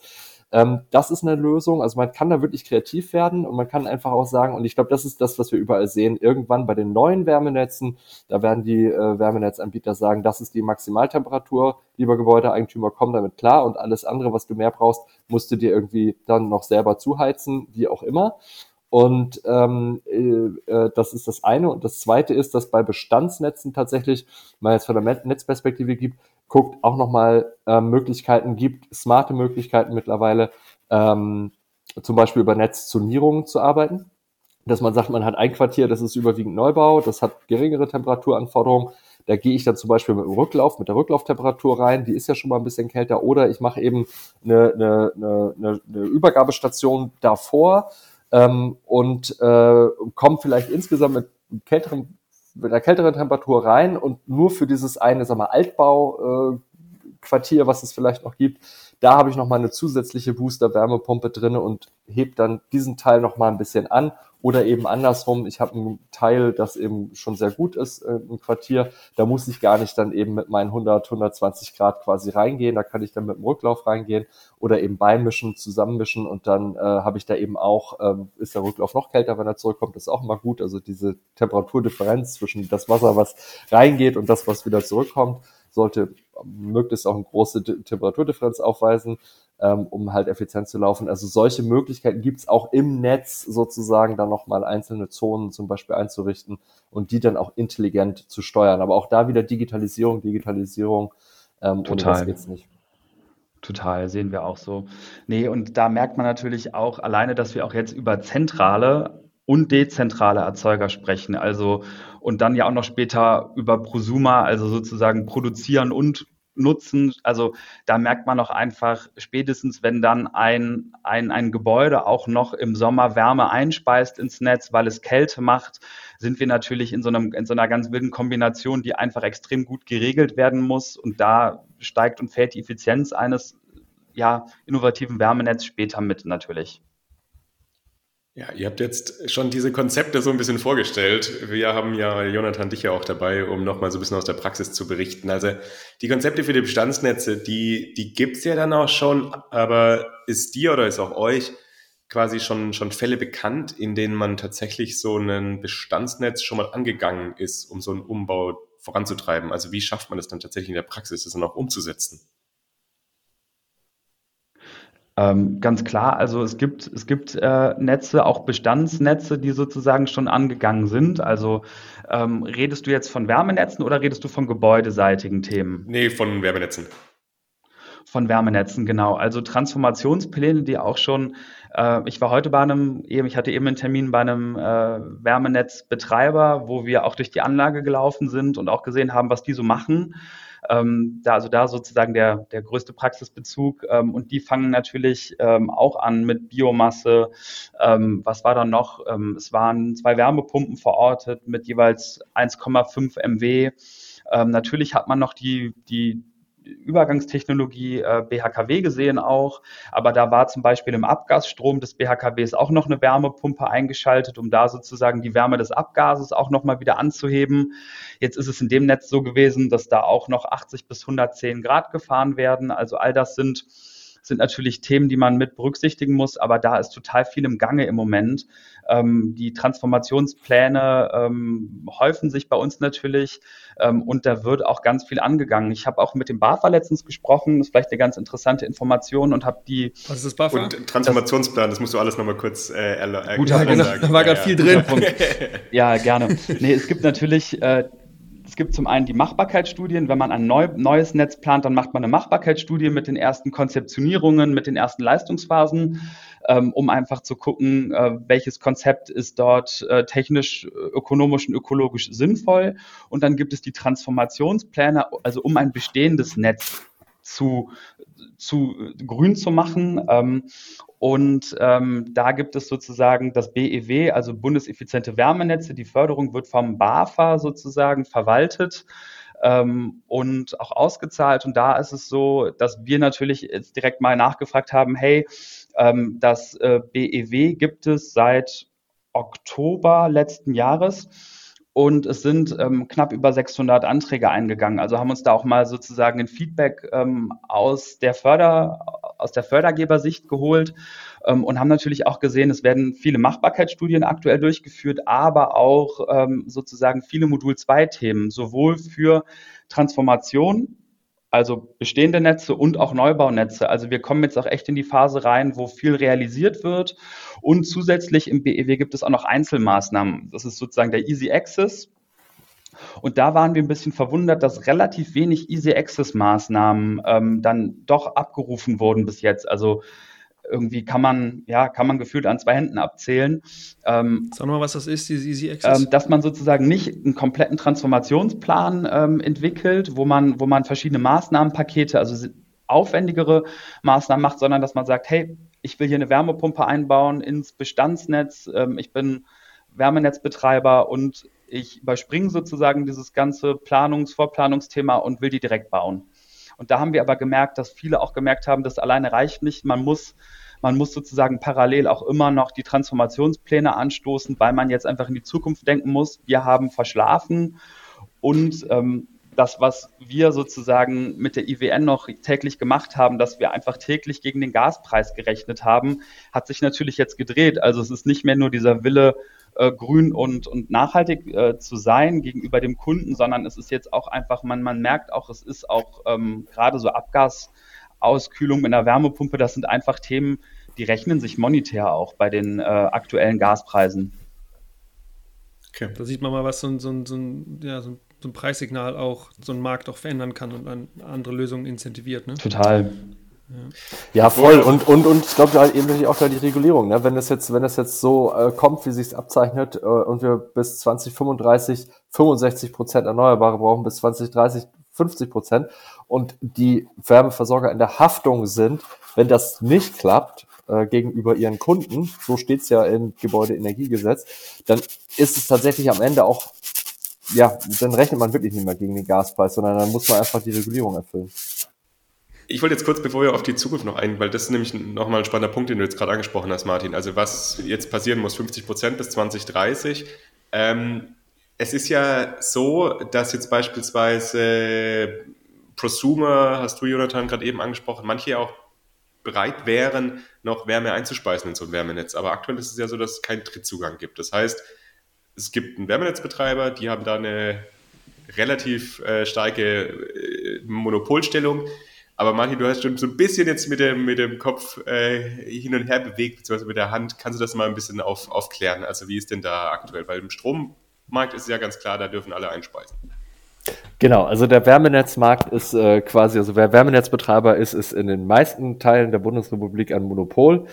Ähm, das ist eine Lösung. Also man kann da wirklich kreativ werden und man kann einfach auch sagen, und ich glaube, das ist das, was wir überall sehen, irgendwann bei den neuen Wärmenetzen, da werden die äh, Wärmenetzanbieter sagen, das ist die Maximaltemperatur, lieber Gebäudeeigentümer, komm damit klar und alles andere, was du mehr brauchst, musst du dir irgendwie dann noch selber zuheizen, wie auch immer. Und ähm, äh, äh das ist das eine. Und das zweite ist, dass bei Bestandsnetzen tatsächlich, mal jetzt von der Netzperspektive gibt, guckt, auch nochmal äh, Möglichkeiten gibt, smarte Möglichkeiten mittlerweile, ähm, zum Beispiel über Netzzonierungen zu arbeiten. Dass man sagt, man hat ein Quartier, das ist überwiegend Neubau, das hat geringere Temperaturanforderungen. Da gehe ich dann zum Beispiel mit dem Rücklauf, mit der Rücklauftemperatur rein, die ist ja schon mal ein bisschen kälter. Oder ich mache eben eine, eine, eine, eine Übergabestation davor ähm, und äh, komme vielleicht insgesamt mit kälteren mit einer kälteren Temperatur rein und nur für dieses eine, sag mal, Altbau, äh, Quartier, was es vielleicht noch gibt, da habe ich noch mal eine zusätzliche Booster-Wärmepumpe drinne und heb dann diesen Teil noch mal ein bisschen an oder eben andersrum, ich habe ein Teil, das eben schon sehr gut ist äh, im Quartier, da muss ich gar nicht dann eben mit meinen 100, 120 Grad quasi reingehen, da kann ich dann mit dem Rücklauf reingehen oder eben beimischen, zusammenmischen und dann äh, habe ich da eben auch, ähm, ist der Rücklauf noch kälter, wenn er zurückkommt, ist auch immer gut, also diese Temperaturdifferenz zwischen das Wasser, was reingeht und das, was wieder zurückkommt, sollte möglichst auch eine große Temperaturdifferenz aufweisen ähm, um halt effizient zu laufen. Also solche Möglichkeiten gibt es auch im Netz sozusagen dann nochmal einzelne Zonen zum Beispiel einzurichten und die dann auch intelligent zu steuern. Aber auch da wieder Digitalisierung, Digitalisierung, ähm, Total. ohne das geht's nicht. Total, sehen wir auch so. Nee, und da merkt man natürlich auch alleine, dass wir auch jetzt über zentrale und dezentrale Erzeuger sprechen. Also und dann ja auch noch später über Prosuma, also sozusagen produzieren und nutzen. Also da merkt man auch einfach spätestens, wenn dann ein, ein, ein Gebäude auch noch im Sommer Wärme einspeist ins Netz, weil es Kälte macht, sind wir natürlich in so, einem, in so einer ganz wilden Kombination, die einfach extrem gut geregelt werden muss. Und da steigt und fällt die Effizienz eines ja, innovativen Wärmenetzes später mit natürlich. Ja, ihr habt jetzt schon diese Konzepte so ein bisschen vorgestellt. Wir haben ja Jonathan dich ja auch dabei, um nochmal so ein bisschen aus der Praxis zu berichten. Also die Konzepte für die Bestandsnetze, die, die gibt's ja dann auch schon, aber ist dir oder ist auch euch quasi schon, schon Fälle bekannt, in denen man tatsächlich so ein Bestandsnetz schon mal angegangen ist, um so einen Umbau voranzutreiben? Also wie schafft man das dann tatsächlich in der Praxis, das dann auch umzusetzen? Ähm, ganz klar, also es gibt, es gibt äh, Netze, auch Bestandsnetze, die sozusagen schon angegangen sind. Also ähm, redest du jetzt von Wärmenetzen oder redest du von gebäudeseitigen Themen? Nee, von Wärmenetzen. Von Wärmenetzen, genau. Also Transformationspläne, die auch schon, äh, ich war heute bei einem, eben, ich hatte eben einen Termin bei einem äh, Wärmenetzbetreiber, wo wir auch durch die Anlage gelaufen sind und auch gesehen haben, was die so machen. Ähm, da, also da sozusagen der, der größte Praxisbezug. Ähm, und die fangen natürlich ähm, auch an mit Biomasse. Ähm, was war dann noch? Ähm, es waren zwei Wärmepumpen verortet mit jeweils 1,5 MW. Ähm, natürlich hat man noch die, die, Übergangstechnologie äh, BHKW gesehen auch, aber da war zum Beispiel im Abgasstrom des BHKWs auch noch eine Wärmepumpe eingeschaltet, um da sozusagen die Wärme des Abgases auch nochmal wieder anzuheben. Jetzt ist es in dem Netz so gewesen, dass da auch noch 80 bis 110 Grad gefahren werden. Also all das sind sind natürlich Themen, die man mit berücksichtigen muss, aber da ist total viel im Gange im Moment. Ähm, die Transformationspläne ähm, häufen sich bei uns natürlich ähm, und da wird auch ganz viel angegangen. Ich habe auch mit dem BAFA letztens gesprochen, das ist vielleicht eine ganz interessante Information und habe die... Was ist das BAFA? Und Transformationsplan, das, das musst du alles nochmal kurz äh, erläutern. Gut, ja, genau, da war gerade ja, viel drin. ja, gerne. Nee, es gibt natürlich... Äh, es gibt zum einen die Machbarkeitsstudien. Wenn man ein neu, neues Netz plant, dann macht man eine Machbarkeitsstudie mit den ersten Konzeptionierungen, mit den ersten Leistungsphasen, ähm, um einfach zu gucken, äh, welches Konzept ist dort äh, technisch, ökonomisch und ökologisch sinnvoll. Und dann gibt es die Transformationspläne, also um ein bestehendes Netz zu, zu grün zu machen. Ähm, und ähm, da gibt es sozusagen das BEW, also Bundeseffiziente Wärmenetze. Die Förderung wird vom BAFA sozusagen verwaltet ähm, und auch ausgezahlt. Und da ist es so, dass wir natürlich jetzt direkt mal nachgefragt haben, hey, ähm, das äh, BEW gibt es seit Oktober letzten Jahres und es sind ähm, knapp über 600 Anträge eingegangen. Also haben uns da auch mal sozusagen ein Feedback ähm, aus der Förder, aus der Fördergebersicht geholt ähm, und haben natürlich auch gesehen, es werden viele Machbarkeitsstudien aktuell durchgeführt, aber auch ähm, sozusagen viele Modul 2 Themen, sowohl für Transformation also bestehende Netze und auch Neubaunetze. Also wir kommen jetzt auch echt in die Phase rein, wo viel realisiert wird. Und zusätzlich im BEW gibt es auch noch Einzelmaßnahmen. Das ist sozusagen der Easy Access. Und da waren wir ein bisschen verwundert, dass relativ wenig Easy Access Maßnahmen ähm, dann doch abgerufen wurden bis jetzt. Also irgendwie kann man, ja, kann man gefühlt an zwei Händen abzählen. Ähm, Sag mal, was das ist, diese Easy Access? Ähm, dass man sozusagen nicht einen kompletten Transformationsplan ähm, entwickelt, wo man, wo man verschiedene Maßnahmenpakete, also aufwendigere Maßnahmen macht, sondern dass man sagt, hey, ich will hier eine Wärmepumpe einbauen ins Bestandsnetz, ähm, ich bin Wärmenetzbetreiber und ich überspringe sozusagen dieses ganze Planungs-, Vorplanungsthema und will die direkt bauen. Und da haben wir aber gemerkt, dass viele auch gemerkt haben, das alleine reicht nicht. Man muss man muss sozusagen parallel auch immer noch die Transformationspläne anstoßen, weil man jetzt einfach in die Zukunft denken muss. Wir haben verschlafen und ähm, das, was wir sozusagen mit der IWN noch täglich gemacht haben, dass wir einfach täglich gegen den Gaspreis gerechnet haben, hat sich natürlich jetzt gedreht. Also es ist nicht mehr nur dieser Wille, äh, grün und, und nachhaltig äh, zu sein gegenüber dem Kunden, sondern es ist jetzt auch einfach, man, man merkt auch, es ist auch ähm, gerade so Abgasauskühlung mit einer Wärmepumpe, das sind einfach Themen, die rechnen sich monetär auch bei den äh, aktuellen Gaspreisen. Okay. Da sieht man mal, was so ein, so ein, so ein, ja, so ein Preissignal auch so einen Markt auch verändern kann und an andere Lösungen incentiviert. Ne? Total. Ja, voll. Und, und, und ich glaube halt eben auch da die Regulierung. Ne? Wenn es jetzt, wenn es jetzt so äh, kommt, wie sich abzeichnet, äh, und wir bis 2035 65 Prozent Erneuerbare brauchen, bis 2030 50 Prozent und die Wärmeversorger in der Haftung sind, wenn das nicht klappt äh, gegenüber ihren Kunden, so steht's ja im Gebäudeenergiegesetz, dann ist es tatsächlich am Ende auch, ja, dann rechnet man wirklich nicht mehr gegen den Gaspreis, sondern dann muss man einfach die Regulierung erfüllen. Ich wollte jetzt kurz, bevor wir auf die Zukunft noch eingehen, weil das ist nämlich nochmal ein spannender Punkt, den du jetzt gerade angesprochen hast, Martin. Also was jetzt passieren muss, 50 Prozent bis 2030. Ähm, es ist ja so, dass jetzt beispielsweise Prosumer, hast du Jonathan gerade eben angesprochen, manche auch bereit wären, noch Wärme einzuspeisen in so ein Wärmenetz. Aber aktuell ist es ja so, dass es keinen Trittzugang gibt. Das heißt, es gibt einen Wärmenetzbetreiber, die haben da eine relativ äh, starke äh, Monopolstellung. Aber Martin, du hast schon so ein bisschen jetzt mit dem, mit dem Kopf äh, hin und her bewegt, beziehungsweise mit der Hand. Kannst du das mal ein bisschen auf, aufklären? Also wie ist denn da aktuell? Weil im Strommarkt ist ja ganz klar, da dürfen alle einspeisen. Genau, also der Wärmenetzmarkt ist äh, quasi, also wer Wärmenetzbetreiber ist, ist in den meisten Teilen der Bundesrepublik ein Monopol.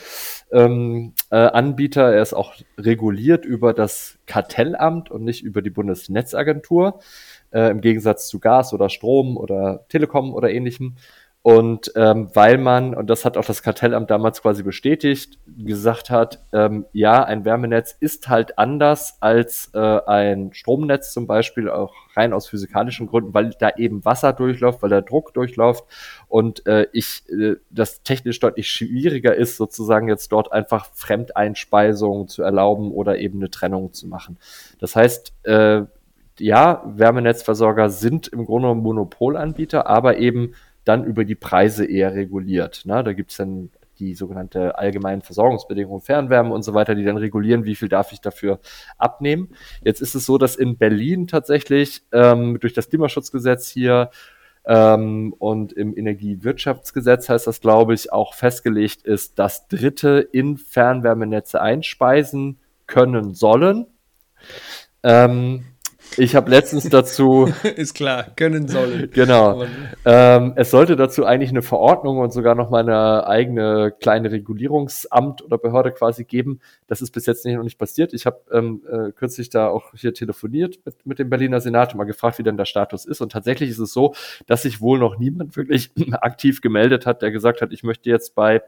Ähm, äh, Anbieter, er ist auch reguliert über das Kartellamt und nicht über die Bundesnetzagentur, äh, im Gegensatz zu Gas oder Strom oder Telekom oder ähnlichem. Und ähm, weil man, und das hat auch das Kartellamt damals quasi bestätigt, gesagt hat, ähm, ja, ein Wärmenetz ist halt anders als äh, ein Stromnetz zum Beispiel, auch rein aus physikalischen Gründen, weil da eben Wasser durchläuft, weil der Druck durchläuft und äh, ich äh, das technisch deutlich schwieriger ist, sozusagen jetzt dort einfach Fremdeinspeisungen zu erlauben oder eben eine Trennung zu machen. Das heißt, äh, ja, Wärmenetzversorger sind im Grunde Monopolanbieter, aber eben dann über die Preise eher reguliert. Ne? Da gibt's dann die sogenannte allgemeinen Versorgungsbedingungen, Fernwärme und so weiter, die dann regulieren, wie viel darf ich dafür abnehmen. Jetzt ist es so, dass in Berlin tatsächlich ähm, durch das Klimaschutzgesetz hier ähm, und im Energiewirtschaftsgesetz heißt das, glaube ich, auch festgelegt ist, dass Dritte in Fernwärmenetze einspeisen können sollen. Ähm, ich habe letztens dazu. [LAUGHS] Ist klar, können sollen. Genau. Ähm, es sollte dazu eigentlich eine Verordnung und sogar noch mal eine eigene kleine Regulierungsamt oder Behörde quasi geben. Das ist bis jetzt nicht, noch nicht passiert. Ich habe ähm, äh, kürzlich da auch hier telefoniert mit, mit dem Berliner Senat und mal gefragt, wie denn der Status ist. Und tatsächlich ist es so, dass sich wohl noch niemand wirklich [LAUGHS] aktiv gemeldet hat, der gesagt hat, ich möchte jetzt bei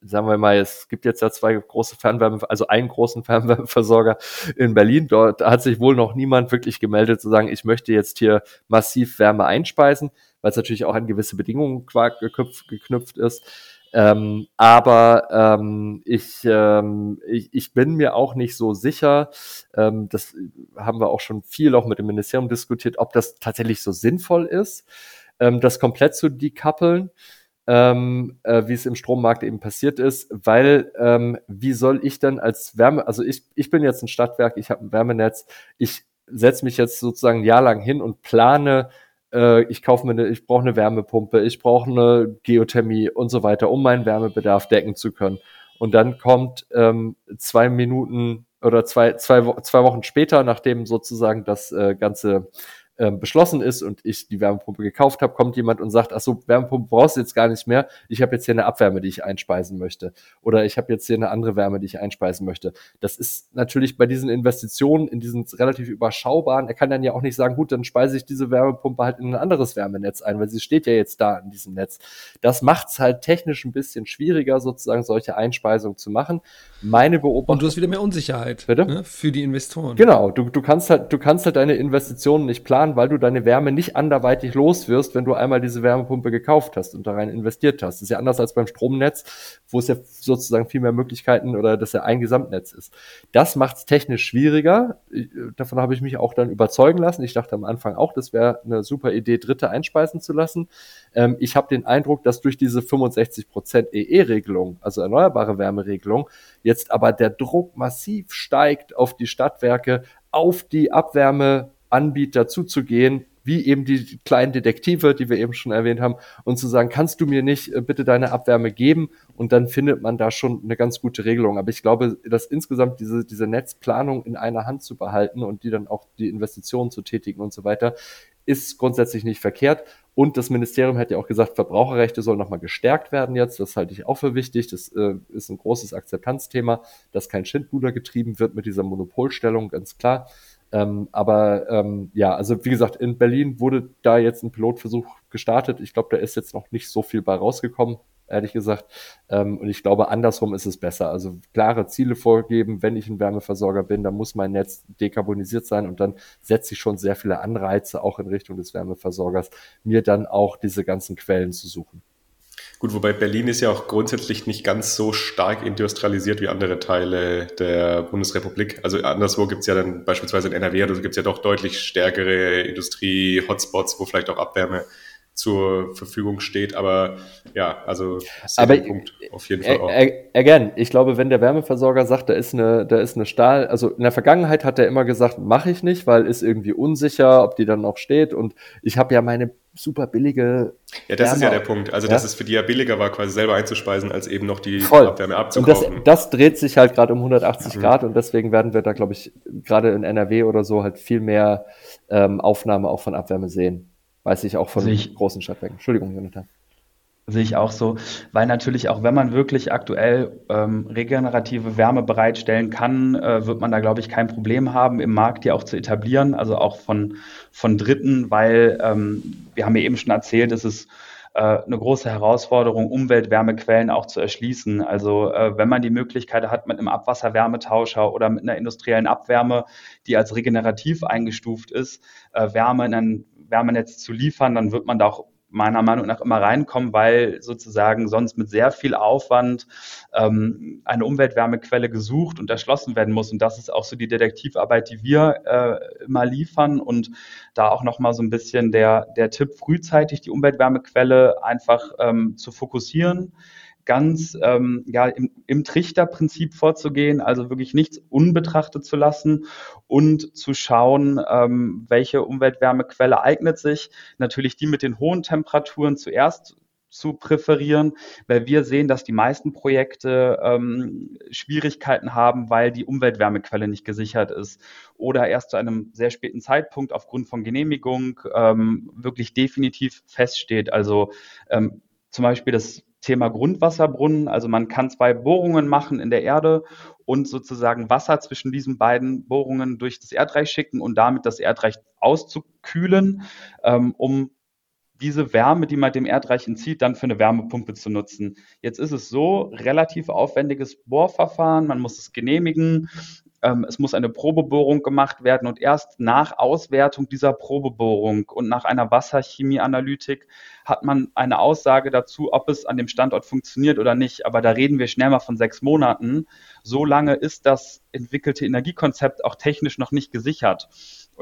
sagen wir mal, es gibt jetzt ja zwei große Fernwärme, also einen großen [LAUGHS] Fernwärmeversorger in Berlin. Dort hat sich wohl noch niemand wirklich gemeldet, zu sagen, ich möchte jetzt hier massiv Wärme einspeisen, weil es natürlich auch an gewisse Bedingungen geknüpft, ist. Ähm, aber ähm, ich, ähm, ich, ich bin mir auch nicht so sicher, ähm, das haben wir auch schon viel auch mit dem Ministerium diskutiert, ob das tatsächlich so sinnvoll ist, ähm, das komplett zu dekoppeln ähm, äh, wie es im Strommarkt eben passiert ist, weil ähm, wie soll ich denn als Wärme, also ich, ich bin jetzt ein Stadtwerk, ich habe ein Wärmenetz, ich setze mich jetzt sozusagen ein Jahr lang hin und plane, äh, ich kaufe mir eine, ich brauche eine Wärmepumpe, ich brauche eine Geothermie und so weiter, um meinen Wärmebedarf decken zu können. Und dann kommt ähm, zwei Minuten oder zwei, zwei, zwei Wochen später, nachdem sozusagen das äh, ganze ähm, beschlossen ist und ich die Wärmepumpe gekauft habe, kommt jemand und sagt, ach so, Wärmepumpe brauchst du jetzt gar nicht mehr. Ich habe jetzt hier eine Abwärme, die ich einspeisen möchte. Oder ich habe jetzt hier eine andere Wärme, die ich einspeisen möchte. Das ist natürlich bei diesen Investitionen in diesen relativ überschaubaren, er kann dann ja auch nicht sagen, gut, dann speise ich diese Wärmepumpe halt in ein anderes Wärmenetz ein, weil sie steht ja jetzt da in diesem Netz. Das macht es halt technisch ein bisschen schwieriger, sozusagen solche Einspeisungen zu machen. Meine Beobachtung. Und du hast wieder mehr Unsicherheit Bitte? Ne, für die Investoren. Genau, du, du kannst halt, du kannst halt deine Investitionen nicht planen weil du deine Wärme nicht anderweitig los wirst, wenn du einmal diese Wärmepumpe gekauft hast und da rein investiert hast. Das ist ja anders als beim Stromnetz, wo es ja sozusagen viel mehr Möglichkeiten oder dass ja ein Gesamtnetz ist. Das macht es technisch schwieriger. Davon habe ich mich auch dann überzeugen lassen. Ich dachte am Anfang auch, das wäre eine super Idee, Dritte einspeisen zu lassen. Ähm, ich habe den Eindruck, dass durch diese 65% EE-Regelung, also erneuerbare Wärmeregelung, jetzt aber der Druck massiv steigt auf die Stadtwerke, auf die Abwärme Anbieter zuzugehen, wie eben die kleinen Detektive, die wir eben schon erwähnt haben, und zu sagen, kannst du mir nicht äh, bitte deine Abwärme geben? Und dann findet man da schon eine ganz gute Regelung. Aber ich glaube, dass insgesamt diese, diese Netzplanung in einer Hand zu behalten und die dann auch die Investitionen zu tätigen und so weiter, ist grundsätzlich nicht verkehrt. Und das Ministerium hat ja auch gesagt, Verbraucherrechte sollen nochmal gestärkt werden jetzt. Das halte ich auch für wichtig. Das äh, ist ein großes Akzeptanzthema, dass kein Schindluder getrieben wird mit dieser Monopolstellung, ganz klar. Ähm, aber ähm, ja, also wie gesagt, in Berlin wurde da jetzt ein Pilotversuch gestartet. Ich glaube, da ist jetzt noch nicht so viel bei rausgekommen ehrlich gesagt. Ähm, und ich glaube, andersrum ist es besser. Also klare Ziele vorgeben, wenn ich ein Wärmeversorger bin, dann muss mein Netz dekarbonisiert sein und dann setze ich schon sehr viele Anreize auch in Richtung des Wärmeversorgers, mir dann auch diese ganzen Quellen zu suchen. Gut, wobei Berlin ist ja auch grundsätzlich nicht ganz so stark industrialisiert wie andere Teile der Bundesrepublik. Also anderswo gibt es ja dann beispielsweise in NRW, also gibt es ja doch deutlich stärkere Industrie-Hotspots, wo vielleicht auch Abwärme zur Verfügung steht. Aber ja, also aber Punkt auf jeden Fall auch. Again, ich glaube, wenn der Wärmeversorger sagt, da ist eine, da ist eine Stahl, also in der Vergangenheit hat er immer gesagt, mache ich nicht, weil ist irgendwie unsicher, ob die dann noch steht. Und ich habe ja meine super billige. Ja, das Wärme. ist ja der Punkt. Also, ja? dass es für die ja billiger war, quasi selber einzuspeisen, als eben noch die Voll. Abwärme abzukaufen. Und das, das dreht sich halt gerade um 180 mhm. Grad und deswegen werden wir da, glaube ich, gerade in NRW oder so halt viel mehr ähm, Aufnahme auch von Abwärme sehen. Weiß ich auch von ich, großen Stadtwerken. Entschuldigung, Jonathan. Sehe ich auch so, weil natürlich auch wenn man wirklich aktuell ähm, regenerative Wärme bereitstellen kann, äh, wird man da, glaube ich, kein Problem haben, im Markt die auch zu etablieren, also auch von, von Dritten, weil ähm, wir haben ja eben schon erzählt, es ist äh, eine große Herausforderung, Umweltwärmequellen auch zu erschließen. Also äh, wenn man die Möglichkeit hat, mit einem Abwasserwärmetauscher oder mit einer industriellen Abwärme, die als regenerativ eingestuft ist, äh, Wärme in ein Wärmenetz zu liefern, dann wird man da auch meiner Meinung nach immer reinkommen, weil sozusagen sonst mit sehr viel Aufwand ähm, eine Umweltwärmequelle gesucht und erschlossen werden muss. Und das ist auch so die Detektivarbeit, die wir äh, immer liefern. Und da auch nochmal so ein bisschen der, der Tipp, frühzeitig die Umweltwärmequelle einfach ähm, zu fokussieren ganz ähm, ja, im, im Trichterprinzip vorzugehen, also wirklich nichts unbetrachtet zu lassen und zu schauen, ähm, welche Umweltwärmequelle eignet sich. Natürlich die mit den hohen Temperaturen zuerst zu präferieren, weil wir sehen, dass die meisten Projekte ähm, Schwierigkeiten haben, weil die Umweltwärmequelle nicht gesichert ist oder erst zu einem sehr späten Zeitpunkt aufgrund von Genehmigung ähm, wirklich definitiv feststeht. Also ähm, zum Beispiel das Thema Grundwasserbrunnen. Also man kann zwei Bohrungen machen in der Erde und sozusagen Wasser zwischen diesen beiden Bohrungen durch das Erdreich schicken und damit das Erdreich auszukühlen, ähm, um diese Wärme, die man dem Erdreich entzieht, dann für eine Wärmepumpe zu nutzen. Jetzt ist es so, relativ aufwendiges Bohrverfahren, man muss es genehmigen, ähm, es muss eine Probebohrung gemacht werden und erst nach Auswertung dieser Probebohrung und nach einer Wasserchemieanalytik hat man eine Aussage dazu, ob es an dem Standort funktioniert oder nicht. Aber da reden wir schnell mal von sechs Monaten. So lange ist das entwickelte Energiekonzept auch technisch noch nicht gesichert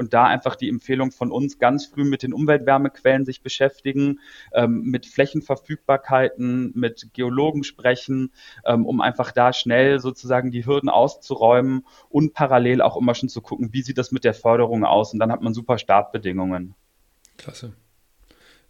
und da einfach die Empfehlung von uns, ganz früh mit den Umweltwärmequellen sich beschäftigen, ähm, mit Flächenverfügbarkeiten, mit Geologen sprechen, ähm, um einfach da schnell sozusagen die Hürden auszuräumen und parallel auch immer schon zu gucken, wie sieht das mit der Förderung aus und dann hat man super Startbedingungen. Klasse.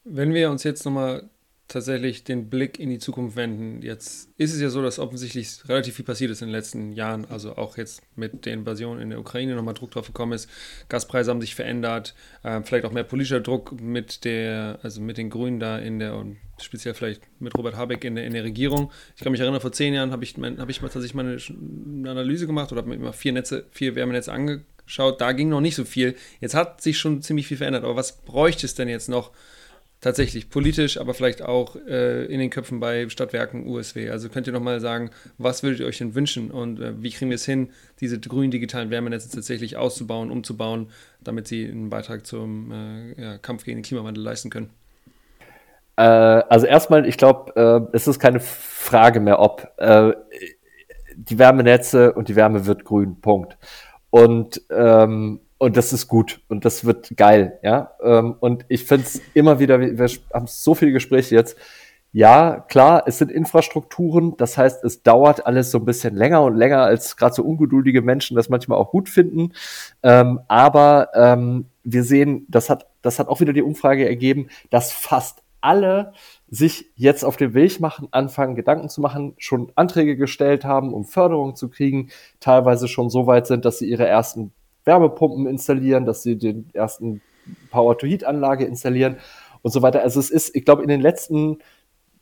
Wenn wir uns jetzt nochmal tatsächlich den Blick in die Zukunft wenden. Jetzt ist es ja so, dass offensichtlich relativ viel passiert ist in den letzten Jahren. Also auch jetzt mit der Invasion in der Ukraine nochmal Druck drauf gekommen ist. Gaspreise haben sich verändert. Äh, vielleicht auch mehr politischer Druck mit der, also mit den Grünen da in der und speziell vielleicht mit Robert Habeck in der, in der Regierung. Ich kann mich erinnern, vor zehn Jahren habe ich, mein, hab ich tatsächlich mal eine, eine Analyse gemacht oder habe mir immer vier Netze, vier Wärmenetze angeschaut. Da ging noch nicht so viel. Jetzt hat sich schon ziemlich viel verändert. Aber was bräuchte es denn jetzt noch? Tatsächlich politisch, aber vielleicht auch äh, in den Köpfen bei Stadtwerken USW. Also könnt ihr nochmal sagen, was würdet ihr euch denn wünschen und äh, wie kriegen wir es hin, diese grünen digitalen Wärmenetze tatsächlich auszubauen, umzubauen, damit sie einen Beitrag zum äh, ja, Kampf gegen den Klimawandel leisten können? Äh, also erstmal, ich glaube, äh, es ist keine Frage mehr, ob äh, die Wärmenetze und die Wärme wird grün, Punkt. Und ähm, und das ist gut und das wird geil, ja. Ähm, und ich finde es immer wieder, wir haben so viele Gespräche jetzt. Ja, klar, es sind Infrastrukturen, das heißt, es dauert alles so ein bisschen länger und länger, als gerade so ungeduldige Menschen das manchmal auch gut finden. Ähm, aber ähm, wir sehen, das hat, das hat auch wieder die Umfrage ergeben, dass fast alle sich jetzt auf den Weg machen, anfangen, Gedanken zu machen, schon Anträge gestellt haben, um Förderung zu kriegen, teilweise schon so weit sind, dass sie ihre ersten Wärmepumpen installieren, dass sie den ersten Power-to-Heat-Anlage installieren und so weiter. Also es ist, ich glaube, in den letzten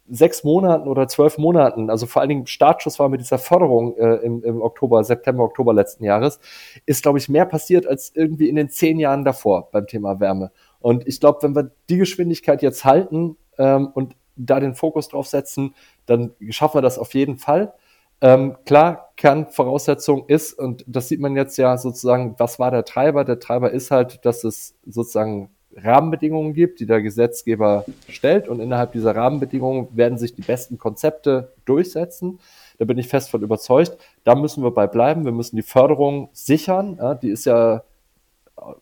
sechs Monaten oder zwölf Monaten, also vor allen Dingen Startschuss war mit dieser Förderung äh, im, im Oktober, September, Oktober letzten Jahres, ist, glaube ich, mehr passiert als irgendwie in den zehn Jahren davor beim Thema Wärme. Und ich glaube, wenn wir die Geschwindigkeit jetzt halten ähm, und da den Fokus drauf setzen, dann schaffen wir das auf jeden Fall. Ähm, klar, Kernvoraussetzung ist, und das sieht man jetzt ja sozusagen, was war der Treiber? Der Treiber ist halt, dass es sozusagen Rahmenbedingungen gibt, die der Gesetzgeber stellt und innerhalb dieser Rahmenbedingungen werden sich die besten Konzepte durchsetzen. Da bin ich fest von überzeugt. Da müssen wir bei bleiben. Wir müssen die Förderung sichern. Ja, die ist ja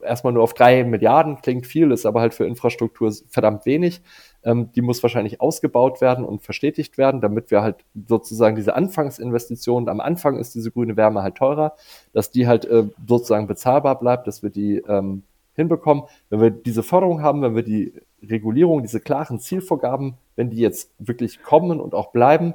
erstmal nur auf drei Milliarden, klingt viel, ist aber halt für Infrastruktur verdammt wenig. Ähm, die muss wahrscheinlich ausgebaut werden und verstetigt werden, damit wir halt sozusagen diese Anfangsinvestitionen, am Anfang ist diese grüne Wärme halt teurer, dass die halt äh, sozusagen bezahlbar bleibt, dass wir die ähm, hinbekommen. Wenn wir diese Förderung haben, wenn wir die Regulierung, diese klaren Zielvorgaben, wenn die jetzt wirklich kommen und auch bleiben,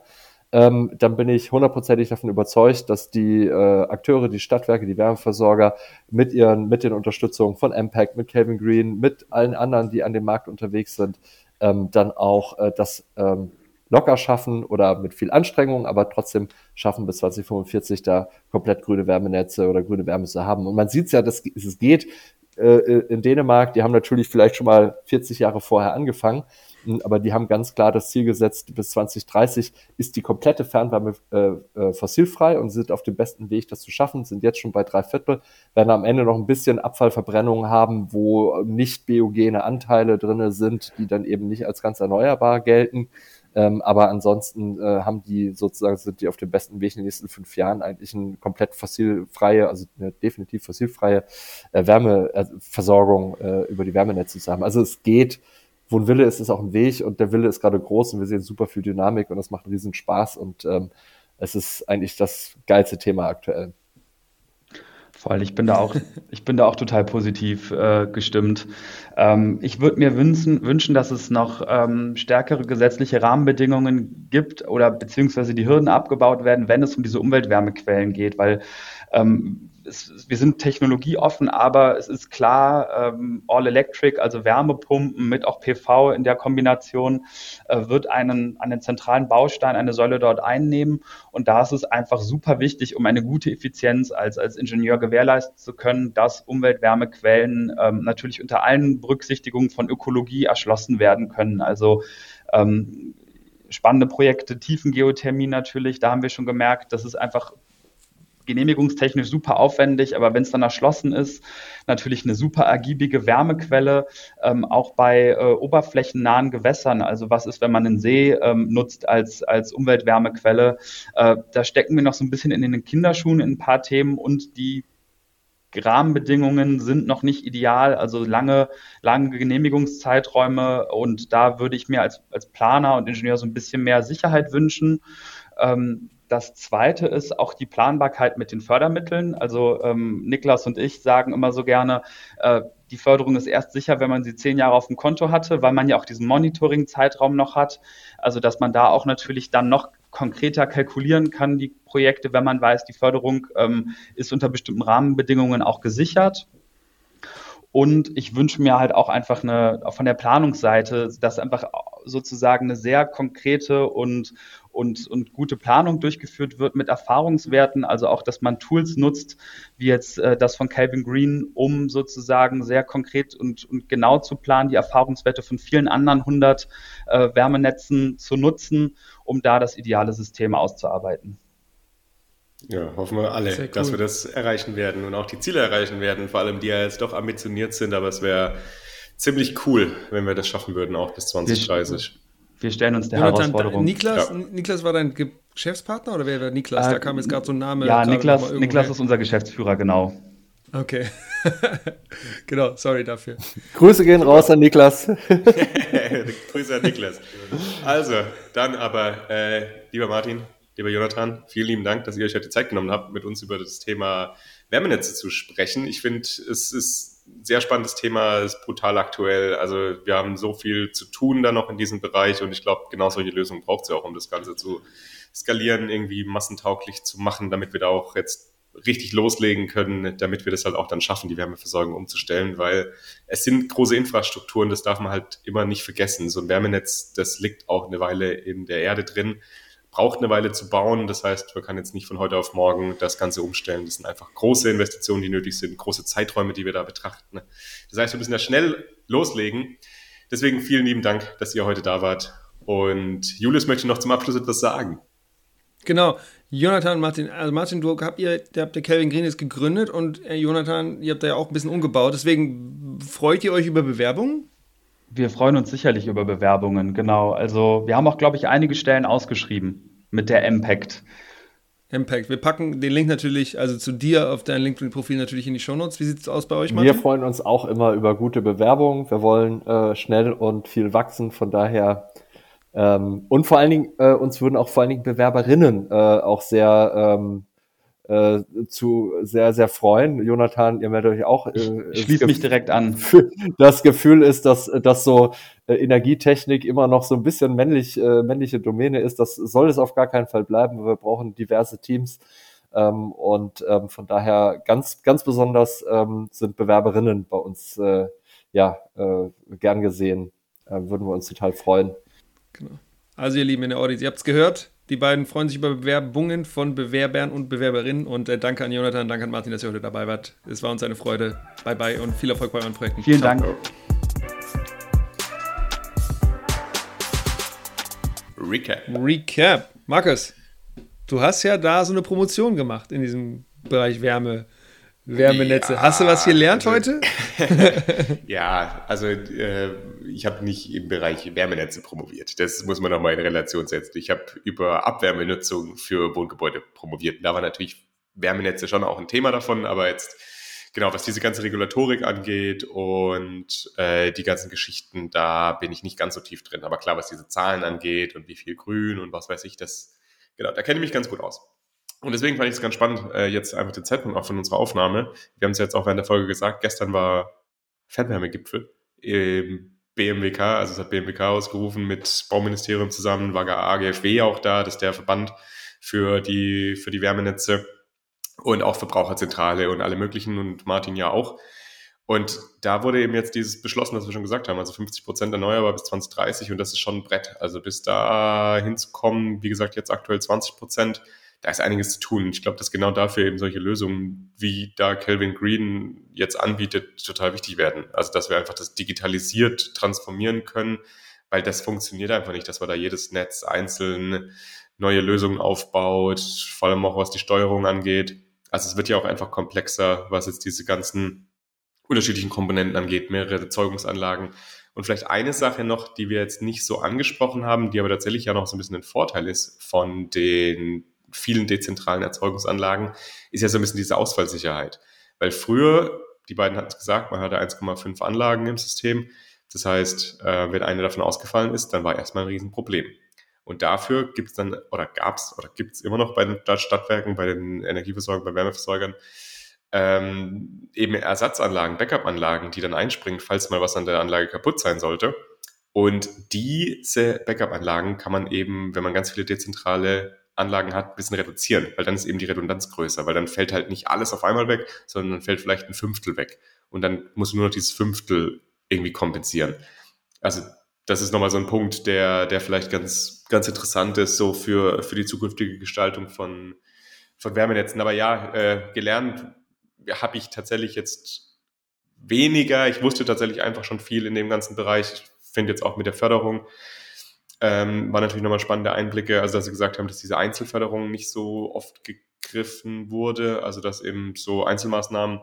ähm, dann bin ich hundertprozentig davon überzeugt, dass die äh, Akteure, die Stadtwerke, die Wärmeversorger mit ihren, mit den Unterstützungen von Impact, mit Calvin Green, mit allen anderen, die an dem Markt unterwegs sind, ähm, dann auch äh, das ähm, locker schaffen oder mit viel Anstrengung, aber trotzdem schaffen bis 2045 da komplett grüne Wärmenetze oder grüne Wärme zu haben. Und man sieht ja, dass es geht. Äh, in Dänemark, die haben natürlich vielleicht schon mal 40 Jahre vorher angefangen, aber die haben ganz klar das Ziel gesetzt, bis 2030 ist die komplette Fernwärme äh, äh, fossilfrei und sind auf dem besten Weg, das zu schaffen, sind jetzt schon bei drei Viertel, werden am Ende noch ein bisschen Abfallverbrennungen haben, wo nicht biogene Anteile drinne sind, die dann eben nicht als ganz erneuerbar gelten. Ähm, aber ansonsten äh, haben die sozusagen, sind die auf dem besten Weg in den nächsten fünf Jahren eigentlich eine komplett fossilfreie, also eine definitiv fossilfreie äh, Wärmeversorgung äh, über die Wärmenetze zu haben. Also es geht, wo ein Wille ist, ist auch ein Weg und der Wille ist gerade groß und wir sehen super viel Dynamik und es macht einen riesen Spaß und ähm, es ist eigentlich das geilste Thema aktuell. Voll, ich bin da auch, [LAUGHS] ich bin da auch total positiv äh, gestimmt. Ähm, ich würde mir wünschen, wünschen, dass es noch ähm, stärkere gesetzliche Rahmenbedingungen gibt oder beziehungsweise die Hürden abgebaut werden, wenn es um diese Umweltwärmequellen geht, weil ähm, es, wir sind technologieoffen, aber es ist klar, ähm, All Electric, also Wärmepumpen mit auch PV in der Kombination, äh, wird einen, einen zentralen Baustein, eine Säule dort einnehmen. Und da ist es einfach super wichtig, um eine gute Effizienz als, als Ingenieur gewährleisten zu können, dass Umweltwärmequellen ähm, natürlich unter allen Berücksichtigungen von Ökologie erschlossen werden können. Also ähm, spannende Projekte, Tiefengeothermie natürlich, da haben wir schon gemerkt, dass es einfach genehmigungstechnisch super aufwendig, aber wenn es dann erschlossen ist, natürlich eine super ergiebige Wärmequelle, ähm, auch bei äh, oberflächennahen Gewässern. Also was ist, wenn man einen See ähm, nutzt als, als Umweltwärmequelle? Äh, da stecken wir noch so ein bisschen in den Kinderschuhen in ein paar Themen und die Rahmenbedingungen sind noch nicht ideal, also lange, lange Genehmigungszeiträume und da würde ich mir als, als Planer und Ingenieur so ein bisschen mehr Sicherheit wünschen. Ähm, das zweite ist auch die Planbarkeit mit den Fördermitteln. Also ähm, Niklas und ich sagen immer so gerne, äh, die Förderung ist erst sicher, wenn man sie zehn Jahre auf dem Konto hatte, weil man ja auch diesen Monitoring-Zeitraum noch hat. Also dass man da auch natürlich dann noch konkreter kalkulieren kann, die Projekte, wenn man weiß, die Förderung ähm, ist unter bestimmten Rahmenbedingungen auch gesichert. Und ich wünsche mir halt auch einfach eine, von der Planungsseite, dass einfach sozusagen eine sehr konkrete und, und, und gute Planung durchgeführt wird mit Erfahrungswerten, also auch, dass man Tools nutzt, wie jetzt äh, das von Calvin Green, um sozusagen sehr konkret und, und genau zu planen, die Erfahrungswerte von vielen anderen 100 äh, Wärmenetzen zu nutzen, um da das ideale System auszuarbeiten. Ja, hoffen wir alle, cool. dass wir das erreichen werden und auch die Ziele erreichen werden, vor allem die ja jetzt doch ambitioniert sind, aber es wäre ziemlich cool, wenn wir das schaffen würden, auch bis 2030. Wir stellen uns der Jonathan, Herausforderung. Niklas, ja. Niklas war dein Geschäftspartner oder wer war Niklas? Äh, da kam jetzt gerade so ein Name. Ja, Niklas, Niklas ist unser Geschäftsführer, genau. Okay. [LAUGHS] genau, sorry dafür. Grüße gehen raus an Niklas. [LAUGHS] Grüße an Niklas. Also, dann aber, äh, lieber Martin, lieber Jonathan, vielen lieben Dank, dass ihr euch heute Zeit genommen habt, mit uns über das Thema Wärmenetze zu sprechen. Ich finde, es ist sehr spannendes Thema, ist brutal aktuell. Also wir haben so viel zu tun da noch in diesem Bereich und ich glaube, genau solche Lösungen braucht es ja auch, um das Ganze zu skalieren, irgendwie massentauglich zu machen, damit wir da auch jetzt richtig loslegen können, damit wir das halt auch dann schaffen, die Wärmeversorgung umzustellen, weil es sind große Infrastrukturen, das darf man halt immer nicht vergessen. So ein Wärmenetz, das liegt auch eine Weile in der Erde drin, braucht eine Weile zu bauen. Das heißt, man kann jetzt nicht von heute auf morgen das Ganze umstellen. Das sind einfach große Investitionen, die nötig sind, große Zeiträume, die wir da betrachten. Das heißt, wir müssen da schnell loslegen. Deswegen vielen lieben Dank, dass ihr heute da wart. Und Julius möchte noch zum Abschluss etwas sagen. Genau, Jonathan, Martin, also Martin, du habt ihr, der habt der Calvin Green jetzt gegründet und äh, Jonathan, ihr habt da ja auch ein bisschen umgebaut. Deswegen freut ihr euch über Bewerbungen? Wir freuen uns sicherlich über Bewerbungen, genau. Also wir haben auch, glaube ich, einige Stellen ausgeschrieben mit der Impact. Impact. Wir packen den Link natürlich, also zu dir auf dein LinkedIn-Profil natürlich in die Shownotes. Wie sieht es aus bei euch, Martin? Wir freuen uns auch immer über gute Bewerbungen. Wir wollen äh, schnell und viel wachsen. Von daher ähm, und vor allen Dingen, äh, uns würden auch vor allen Dingen Bewerberinnen äh, auch sehr ähm, äh, zu sehr, sehr freuen. Jonathan, ihr meldet euch auch. Äh, Schließt mich direkt an. Das Gefühl ist, dass, dass so äh, Energietechnik immer noch so ein bisschen männlich, äh, männliche Domäne ist. Das soll es auf gar keinen Fall bleiben. Wir brauchen diverse Teams. Ähm, und ähm, von daher ganz, ganz besonders ähm, sind Bewerberinnen bei uns äh, ja äh, gern gesehen. Äh, würden wir uns total freuen. Genau. Also ihr Lieben in der Audience, ihr habt es gehört. Die beiden freuen sich über Bewerbungen von Bewerbern und Bewerberinnen. Und äh, danke an Jonathan, danke an Martin, dass ihr heute dabei wart. Es war uns eine Freude. Bye bye und viel Erfolg bei euren Projekten. Vielen Ciao. Dank. Recap. Recap. Markus, du hast ja da so eine Promotion gemacht in diesem Bereich Wärme. Wärmenetze. Ja, Hast du was gelernt also, heute? [LAUGHS] ja, also äh, ich habe nicht im Bereich Wärmenetze promoviert. Das muss man nochmal in Relation setzen. Ich habe über Abwärmenutzung für Wohngebäude promoviert. da war natürlich Wärmenetze schon auch ein Thema davon, aber jetzt genau, was diese ganze Regulatorik angeht und äh, die ganzen Geschichten, da bin ich nicht ganz so tief drin. Aber klar, was diese Zahlen angeht und wie viel Grün und was weiß ich, das, genau, da kenne ich mich ganz gut aus. Und deswegen fand ich es ganz spannend, äh, jetzt einfach den Zeitpunkt auch von unserer Aufnahme. Wir haben es jetzt auch während der Folge gesagt, gestern war Fernwärmegipfel im BMWK, also es hat BMWK ausgerufen mit Bauministerium zusammen, war AGFW auch da, das ist der Verband für die, für die Wärmenetze und auch Verbraucherzentrale und alle möglichen und Martin ja auch. Und da wurde eben jetzt dieses beschlossen, was wir schon gesagt haben, also 50 Prozent erneuerbar bis 2030 und das ist schon ein Brett. Also bis da hinzukommen, wie gesagt, jetzt aktuell 20 Prozent da ist einiges zu tun. Ich glaube, dass genau dafür eben solche Lösungen, wie da Calvin Green jetzt anbietet, total wichtig werden. Also, dass wir einfach das digitalisiert transformieren können, weil das funktioniert einfach nicht, dass man da jedes Netz einzeln neue Lösungen aufbaut, vor allem auch was die Steuerung angeht. Also es wird ja auch einfach komplexer, was jetzt diese ganzen unterschiedlichen Komponenten angeht, mehrere Erzeugungsanlagen. Und vielleicht eine Sache noch, die wir jetzt nicht so angesprochen haben, die aber tatsächlich ja noch so ein bisschen ein Vorteil ist von den vielen dezentralen Erzeugungsanlagen, ist ja so ein bisschen diese Ausfallsicherheit. Weil früher, die beiden hatten es gesagt, man hatte 1,5 Anlagen im System. Das heißt, äh, wenn eine davon ausgefallen ist, dann war erstmal ein Riesenproblem. Und dafür gibt es dann, oder gab es, oder gibt es immer noch bei den Stadtwerken, bei den Energieversorgern, bei Wärmeversorgern, ähm, eben Ersatzanlagen, Backup-Anlagen, die dann einspringen, falls mal was an der Anlage kaputt sein sollte. Und diese Backup-Anlagen kann man eben, wenn man ganz viele dezentrale Anlagen hat, ein bisschen reduzieren, weil dann ist eben die Redundanz größer, weil dann fällt halt nicht alles auf einmal weg, sondern dann fällt vielleicht ein Fünftel weg. Und dann muss nur noch dieses Fünftel irgendwie kompensieren. Also das ist nochmal so ein Punkt, der, der vielleicht ganz, ganz interessant ist, so für, für die zukünftige Gestaltung von, von Wärmenetzen. Aber ja, äh, gelernt habe ich tatsächlich jetzt weniger. Ich wusste tatsächlich einfach schon viel in dem ganzen Bereich. Ich finde jetzt auch mit der Förderung ähm, war natürlich nochmal spannende Einblicke, also dass sie gesagt haben, dass diese Einzelförderung nicht so oft gegriffen wurde, also dass eben so Einzelmaßnahmen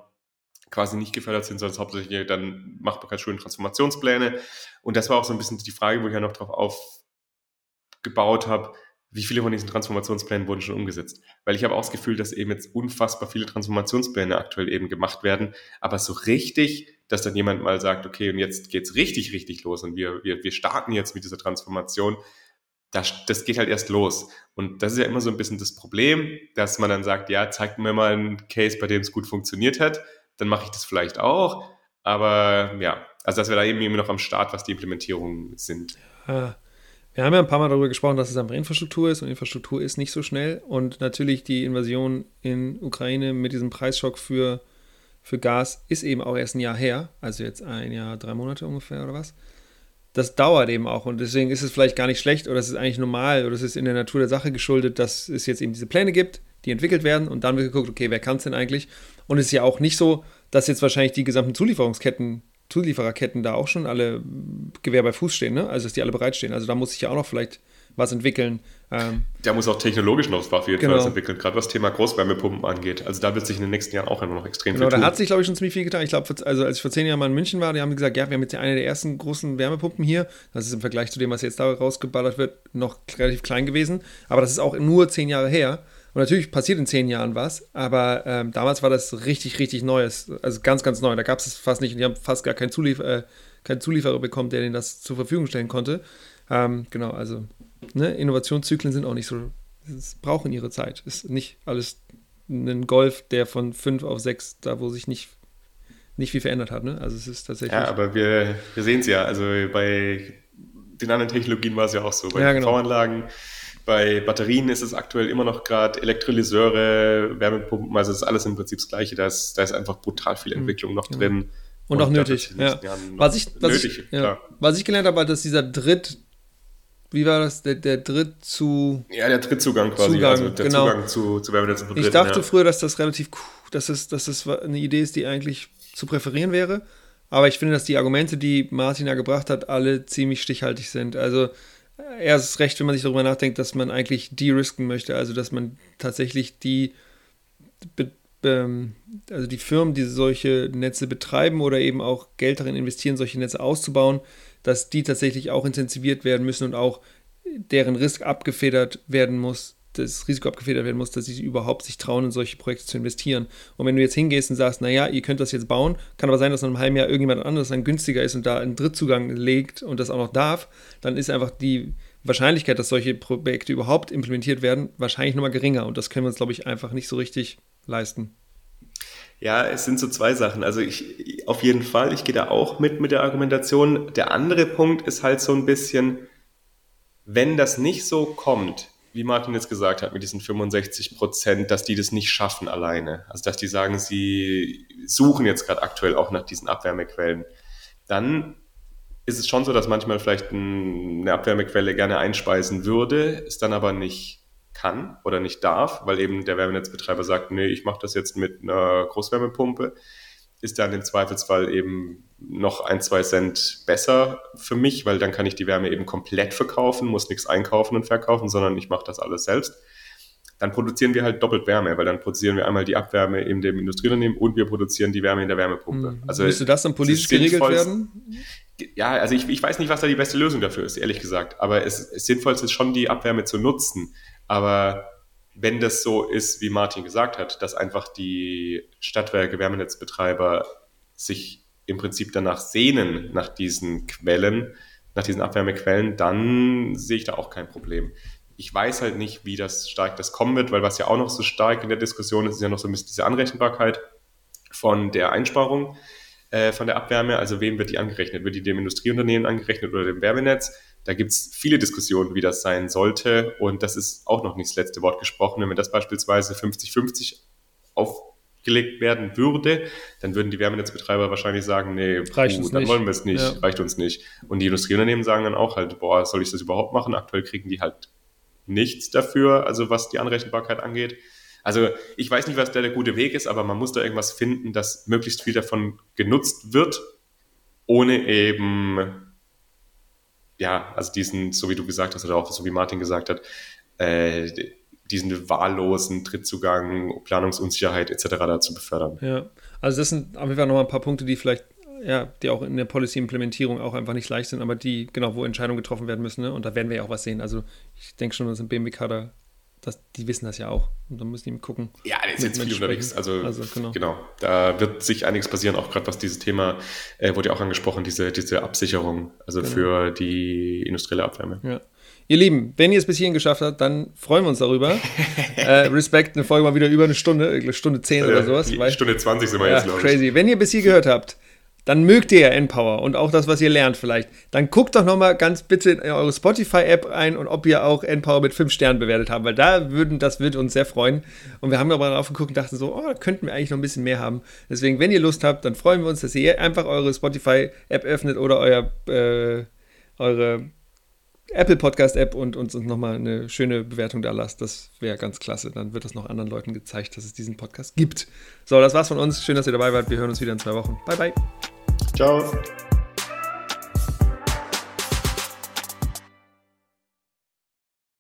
quasi nicht gefördert sind, sondern hauptsächlich dann Machbarkeitsschulen, Transformationspläne. Und das war auch so ein bisschen die Frage, wo ich ja noch drauf aufgebaut habe, wie viele von diesen Transformationsplänen wurden schon umgesetzt? Weil ich habe auch das Gefühl, dass eben jetzt unfassbar viele Transformationspläne aktuell eben gemacht werden, aber so richtig dass dann jemand mal sagt, okay, und jetzt geht's richtig, richtig los und wir, wir, wir starten jetzt mit dieser Transformation. Das, das geht halt erst los. Und das ist ja immer so ein bisschen das Problem, dass man dann sagt, ja, zeigt mir mal einen Case, bei dem es gut funktioniert hat, dann mache ich das vielleicht auch. Aber ja, also dass wir da eben immer noch am Start, was die Implementierungen sind. Wir haben ja ein paar Mal darüber gesprochen, dass es einfach Infrastruktur ist und Infrastruktur ist nicht so schnell. Und natürlich die Invasion in Ukraine mit diesem Preisschock für, für Gas ist eben auch erst ein Jahr her. Also jetzt ein Jahr, drei Monate ungefähr oder was. Das dauert eben auch und deswegen ist es vielleicht gar nicht schlecht oder es ist eigentlich normal oder es ist in der Natur der Sache geschuldet, dass es jetzt eben diese Pläne gibt, die entwickelt werden und dann wird geguckt, okay, wer kann es denn eigentlich? Und es ist ja auch nicht so, dass jetzt wahrscheinlich die gesamten Zulieferungsketten Zuliefererketten da auch schon alle Gewehr bei Fuß stehen, ne? Also dass die alle bereitstehen. Also da muss sich ja auch noch vielleicht was entwickeln. Ähm, da muss auch technologisch noch was genau. entwickeln, gerade was Thema Großwärmepumpen angeht. Also da wird sich in den nächsten Jahren auch immer noch extrem genau, viel tun. da hat sich, glaube ich, schon ziemlich viel getan. Ich glaube, also als ich vor zehn Jahren mal in München war, die haben gesagt, ja, wir haben jetzt eine der ersten großen Wärmepumpen hier. Das ist im Vergleich zu dem, was jetzt da rausgeballert wird, noch relativ klein gewesen. Aber das ist auch nur zehn Jahre her. Und natürlich passiert in zehn Jahren was, aber ähm, damals war das richtig, richtig Neues. Also ganz, ganz neu. Da gab es es fast nicht und die haben fast gar keinen, Zulief äh, keinen Zulieferer bekommen, der denen das zur Verfügung stellen konnte. Ähm, genau, also ne, Innovationszyklen sind auch nicht so, es brauchen ihre Zeit. Ist nicht alles ein Golf, der von fünf auf sechs, da wo sich nicht, nicht viel verändert hat. Ne? Also es ist tatsächlich. Ja, aber wir, wir sehen es ja. Also bei den anderen Technologien war es ja auch so. Bei ja, genau. V-Anlagen bei Batterien ist es aktuell immer noch gerade Elektrolyseure, Wärmepumpen, also es ist alles im Prinzip das Gleiche. Da ist, da ist einfach brutal viel mhm. Entwicklung noch drin. Und, und auch nötig. Ja. Was, ich, was, nötig, ich, ja. was ich gelernt habe, dass dieser Dritt, wie war das, der, der Dritt zu. Ja, der Drittzugang quasi, Zugang, also der genau. Zugang zu, zu Wärmenetzen von Ich dachte ja. früher, dass das relativ dass es, dass es eine Idee ist, die eigentlich zu präferieren wäre. Aber ich finde, dass die Argumente, die Martin ja gebracht hat, alle ziemlich stichhaltig sind. Also er ist recht, wenn man sich darüber nachdenkt, dass man eigentlich de-risken möchte, also dass man tatsächlich die, also die Firmen, die solche Netze betreiben oder eben auch Geld darin investieren, solche Netze auszubauen, dass die tatsächlich auch intensiviert werden müssen und auch deren Risk abgefedert werden muss, das Risiko abgefedert werden muss, dass sie überhaupt sich trauen, in solche Projekte zu investieren. Und wenn du jetzt hingehst und sagst, naja, ihr könnt das jetzt bauen, kann aber sein, dass in einem halben Jahr irgendjemand anderes dann günstiger ist und da einen Drittzugang legt und das auch noch darf, dann ist einfach die Wahrscheinlichkeit, dass solche Projekte überhaupt implementiert werden, wahrscheinlich nochmal geringer. Und das können wir uns, glaube ich, einfach nicht so richtig leisten. Ja, es sind so zwei Sachen. Also ich auf jeden Fall, ich gehe da auch mit mit der Argumentation. Der andere Punkt ist halt so ein bisschen, wenn das nicht so kommt, wie Martin jetzt gesagt hat, mit diesen 65 Prozent, dass die das nicht schaffen alleine. Also dass die sagen, sie suchen jetzt gerade aktuell auch nach diesen Abwärmequellen. Dann ist es schon so, dass manchmal vielleicht eine Abwärmequelle gerne einspeisen würde, es dann aber nicht kann oder nicht darf, weil eben der Wärmenetzbetreiber sagt, nee, ich mache das jetzt mit einer Großwärmepumpe ist dann im Zweifelsfall eben noch ein, zwei Cent besser für mich, weil dann kann ich die Wärme eben komplett verkaufen, muss nichts einkaufen und verkaufen, sondern ich mache das alles selbst. Dann produzieren wir halt doppelt Wärme, weil dann produzieren wir einmal die Abwärme in dem Industrieunternehmen und wir produzieren die Wärme in der Wärmepumpe. Mhm. Also Müsste das dann politisch geregelt werden? Ja, also ich, ich weiß nicht, was da die beste Lösung dafür ist, ehrlich gesagt. Aber es, es sinnvollste ist schon, die Abwärme zu nutzen. Aber wenn das so ist, wie Martin gesagt hat, dass einfach die Stadtwerke, Wärmenetzbetreiber sich im Prinzip danach sehnen, nach diesen Quellen, nach diesen Abwärmequellen, dann sehe ich da auch kein Problem. Ich weiß halt nicht, wie das stark das kommen wird, weil was ja auch noch so stark in der Diskussion ist, ist ja noch so ein bisschen diese Anrechenbarkeit von der Einsparung äh, von der Abwärme. Also wem wird die angerechnet? Wird die dem Industrieunternehmen angerechnet oder dem Wärmenetz? Da gibt es viele Diskussionen, wie das sein sollte. Und das ist auch noch nicht das letzte Wort gesprochen. Wenn das beispielsweise 50-50 aufgelegt werden würde, dann würden die Wärmenetzbetreiber wahrscheinlich sagen, nee, reicht puh, dann nicht. wollen wir es nicht, ja. reicht uns nicht. Und die Industrieunternehmen sagen dann auch halt, boah, soll ich das überhaupt machen? Aktuell kriegen die halt nichts dafür, also was die Anrechenbarkeit angeht. Also ich weiß nicht, was da der gute Weg ist, aber man muss da irgendwas finden, dass möglichst viel davon genutzt wird, ohne eben ja, also diesen, so wie du gesagt hast, oder auch so wie Martin gesagt hat, äh, diesen wahllosen Trittzugang, Planungsunsicherheit etc. dazu befördern. Ja, also das sind auf jeden Fall nochmal ein paar Punkte, die vielleicht, ja, die auch in der Policy-Implementierung auch einfach nicht leicht sind, aber die, genau, wo Entscheidungen getroffen werden müssen, ne? und da werden wir ja auch was sehen. Also ich denke schon, dass im BMWK da das, die wissen das ja auch. Und dann müssen die gucken. Ja, der ist jetzt viel unterwegs. Also, also genau. genau. da wird sich einiges passieren, auch gerade was dieses Thema, äh, wurde ja auch angesprochen, diese, diese Absicherung, also genau. für die industrielle Abwärme. Ja. Ihr Lieben, wenn ihr es bis hierhin geschafft habt, dann freuen wir uns darüber. [LAUGHS] äh, Respekt, eine Folge mal wieder über eine Stunde, Stunde 10 oder sowas. Stunde 20 sind wir ja, jetzt, glaube ich. Crazy. Wenn ihr bis hier gehört habt, dann mögt ihr ja Empower und auch das, was ihr lernt vielleicht. Dann guckt doch nochmal ganz bitte in eure Spotify-App ein und ob ihr auch Empower mit 5 Sternen bewertet habt, weil da würden, das würde uns sehr freuen. Und wir haben aber drauf geguckt und dachten so, oh, da könnten wir eigentlich noch ein bisschen mehr haben. Deswegen, wenn ihr Lust habt, dann freuen wir uns, dass ihr einfach eure Spotify-App öffnet oder euer, äh, eure Apple Podcast App und uns nochmal eine schöne Bewertung da lasst. Das wäre ganz klasse. Dann wird das noch anderen Leuten gezeigt, dass es diesen Podcast gibt. So, das war's von uns. Schön, dass ihr dabei wart. Wir hören uns wieder in zwei Wochen. Bye, bye. Ciao.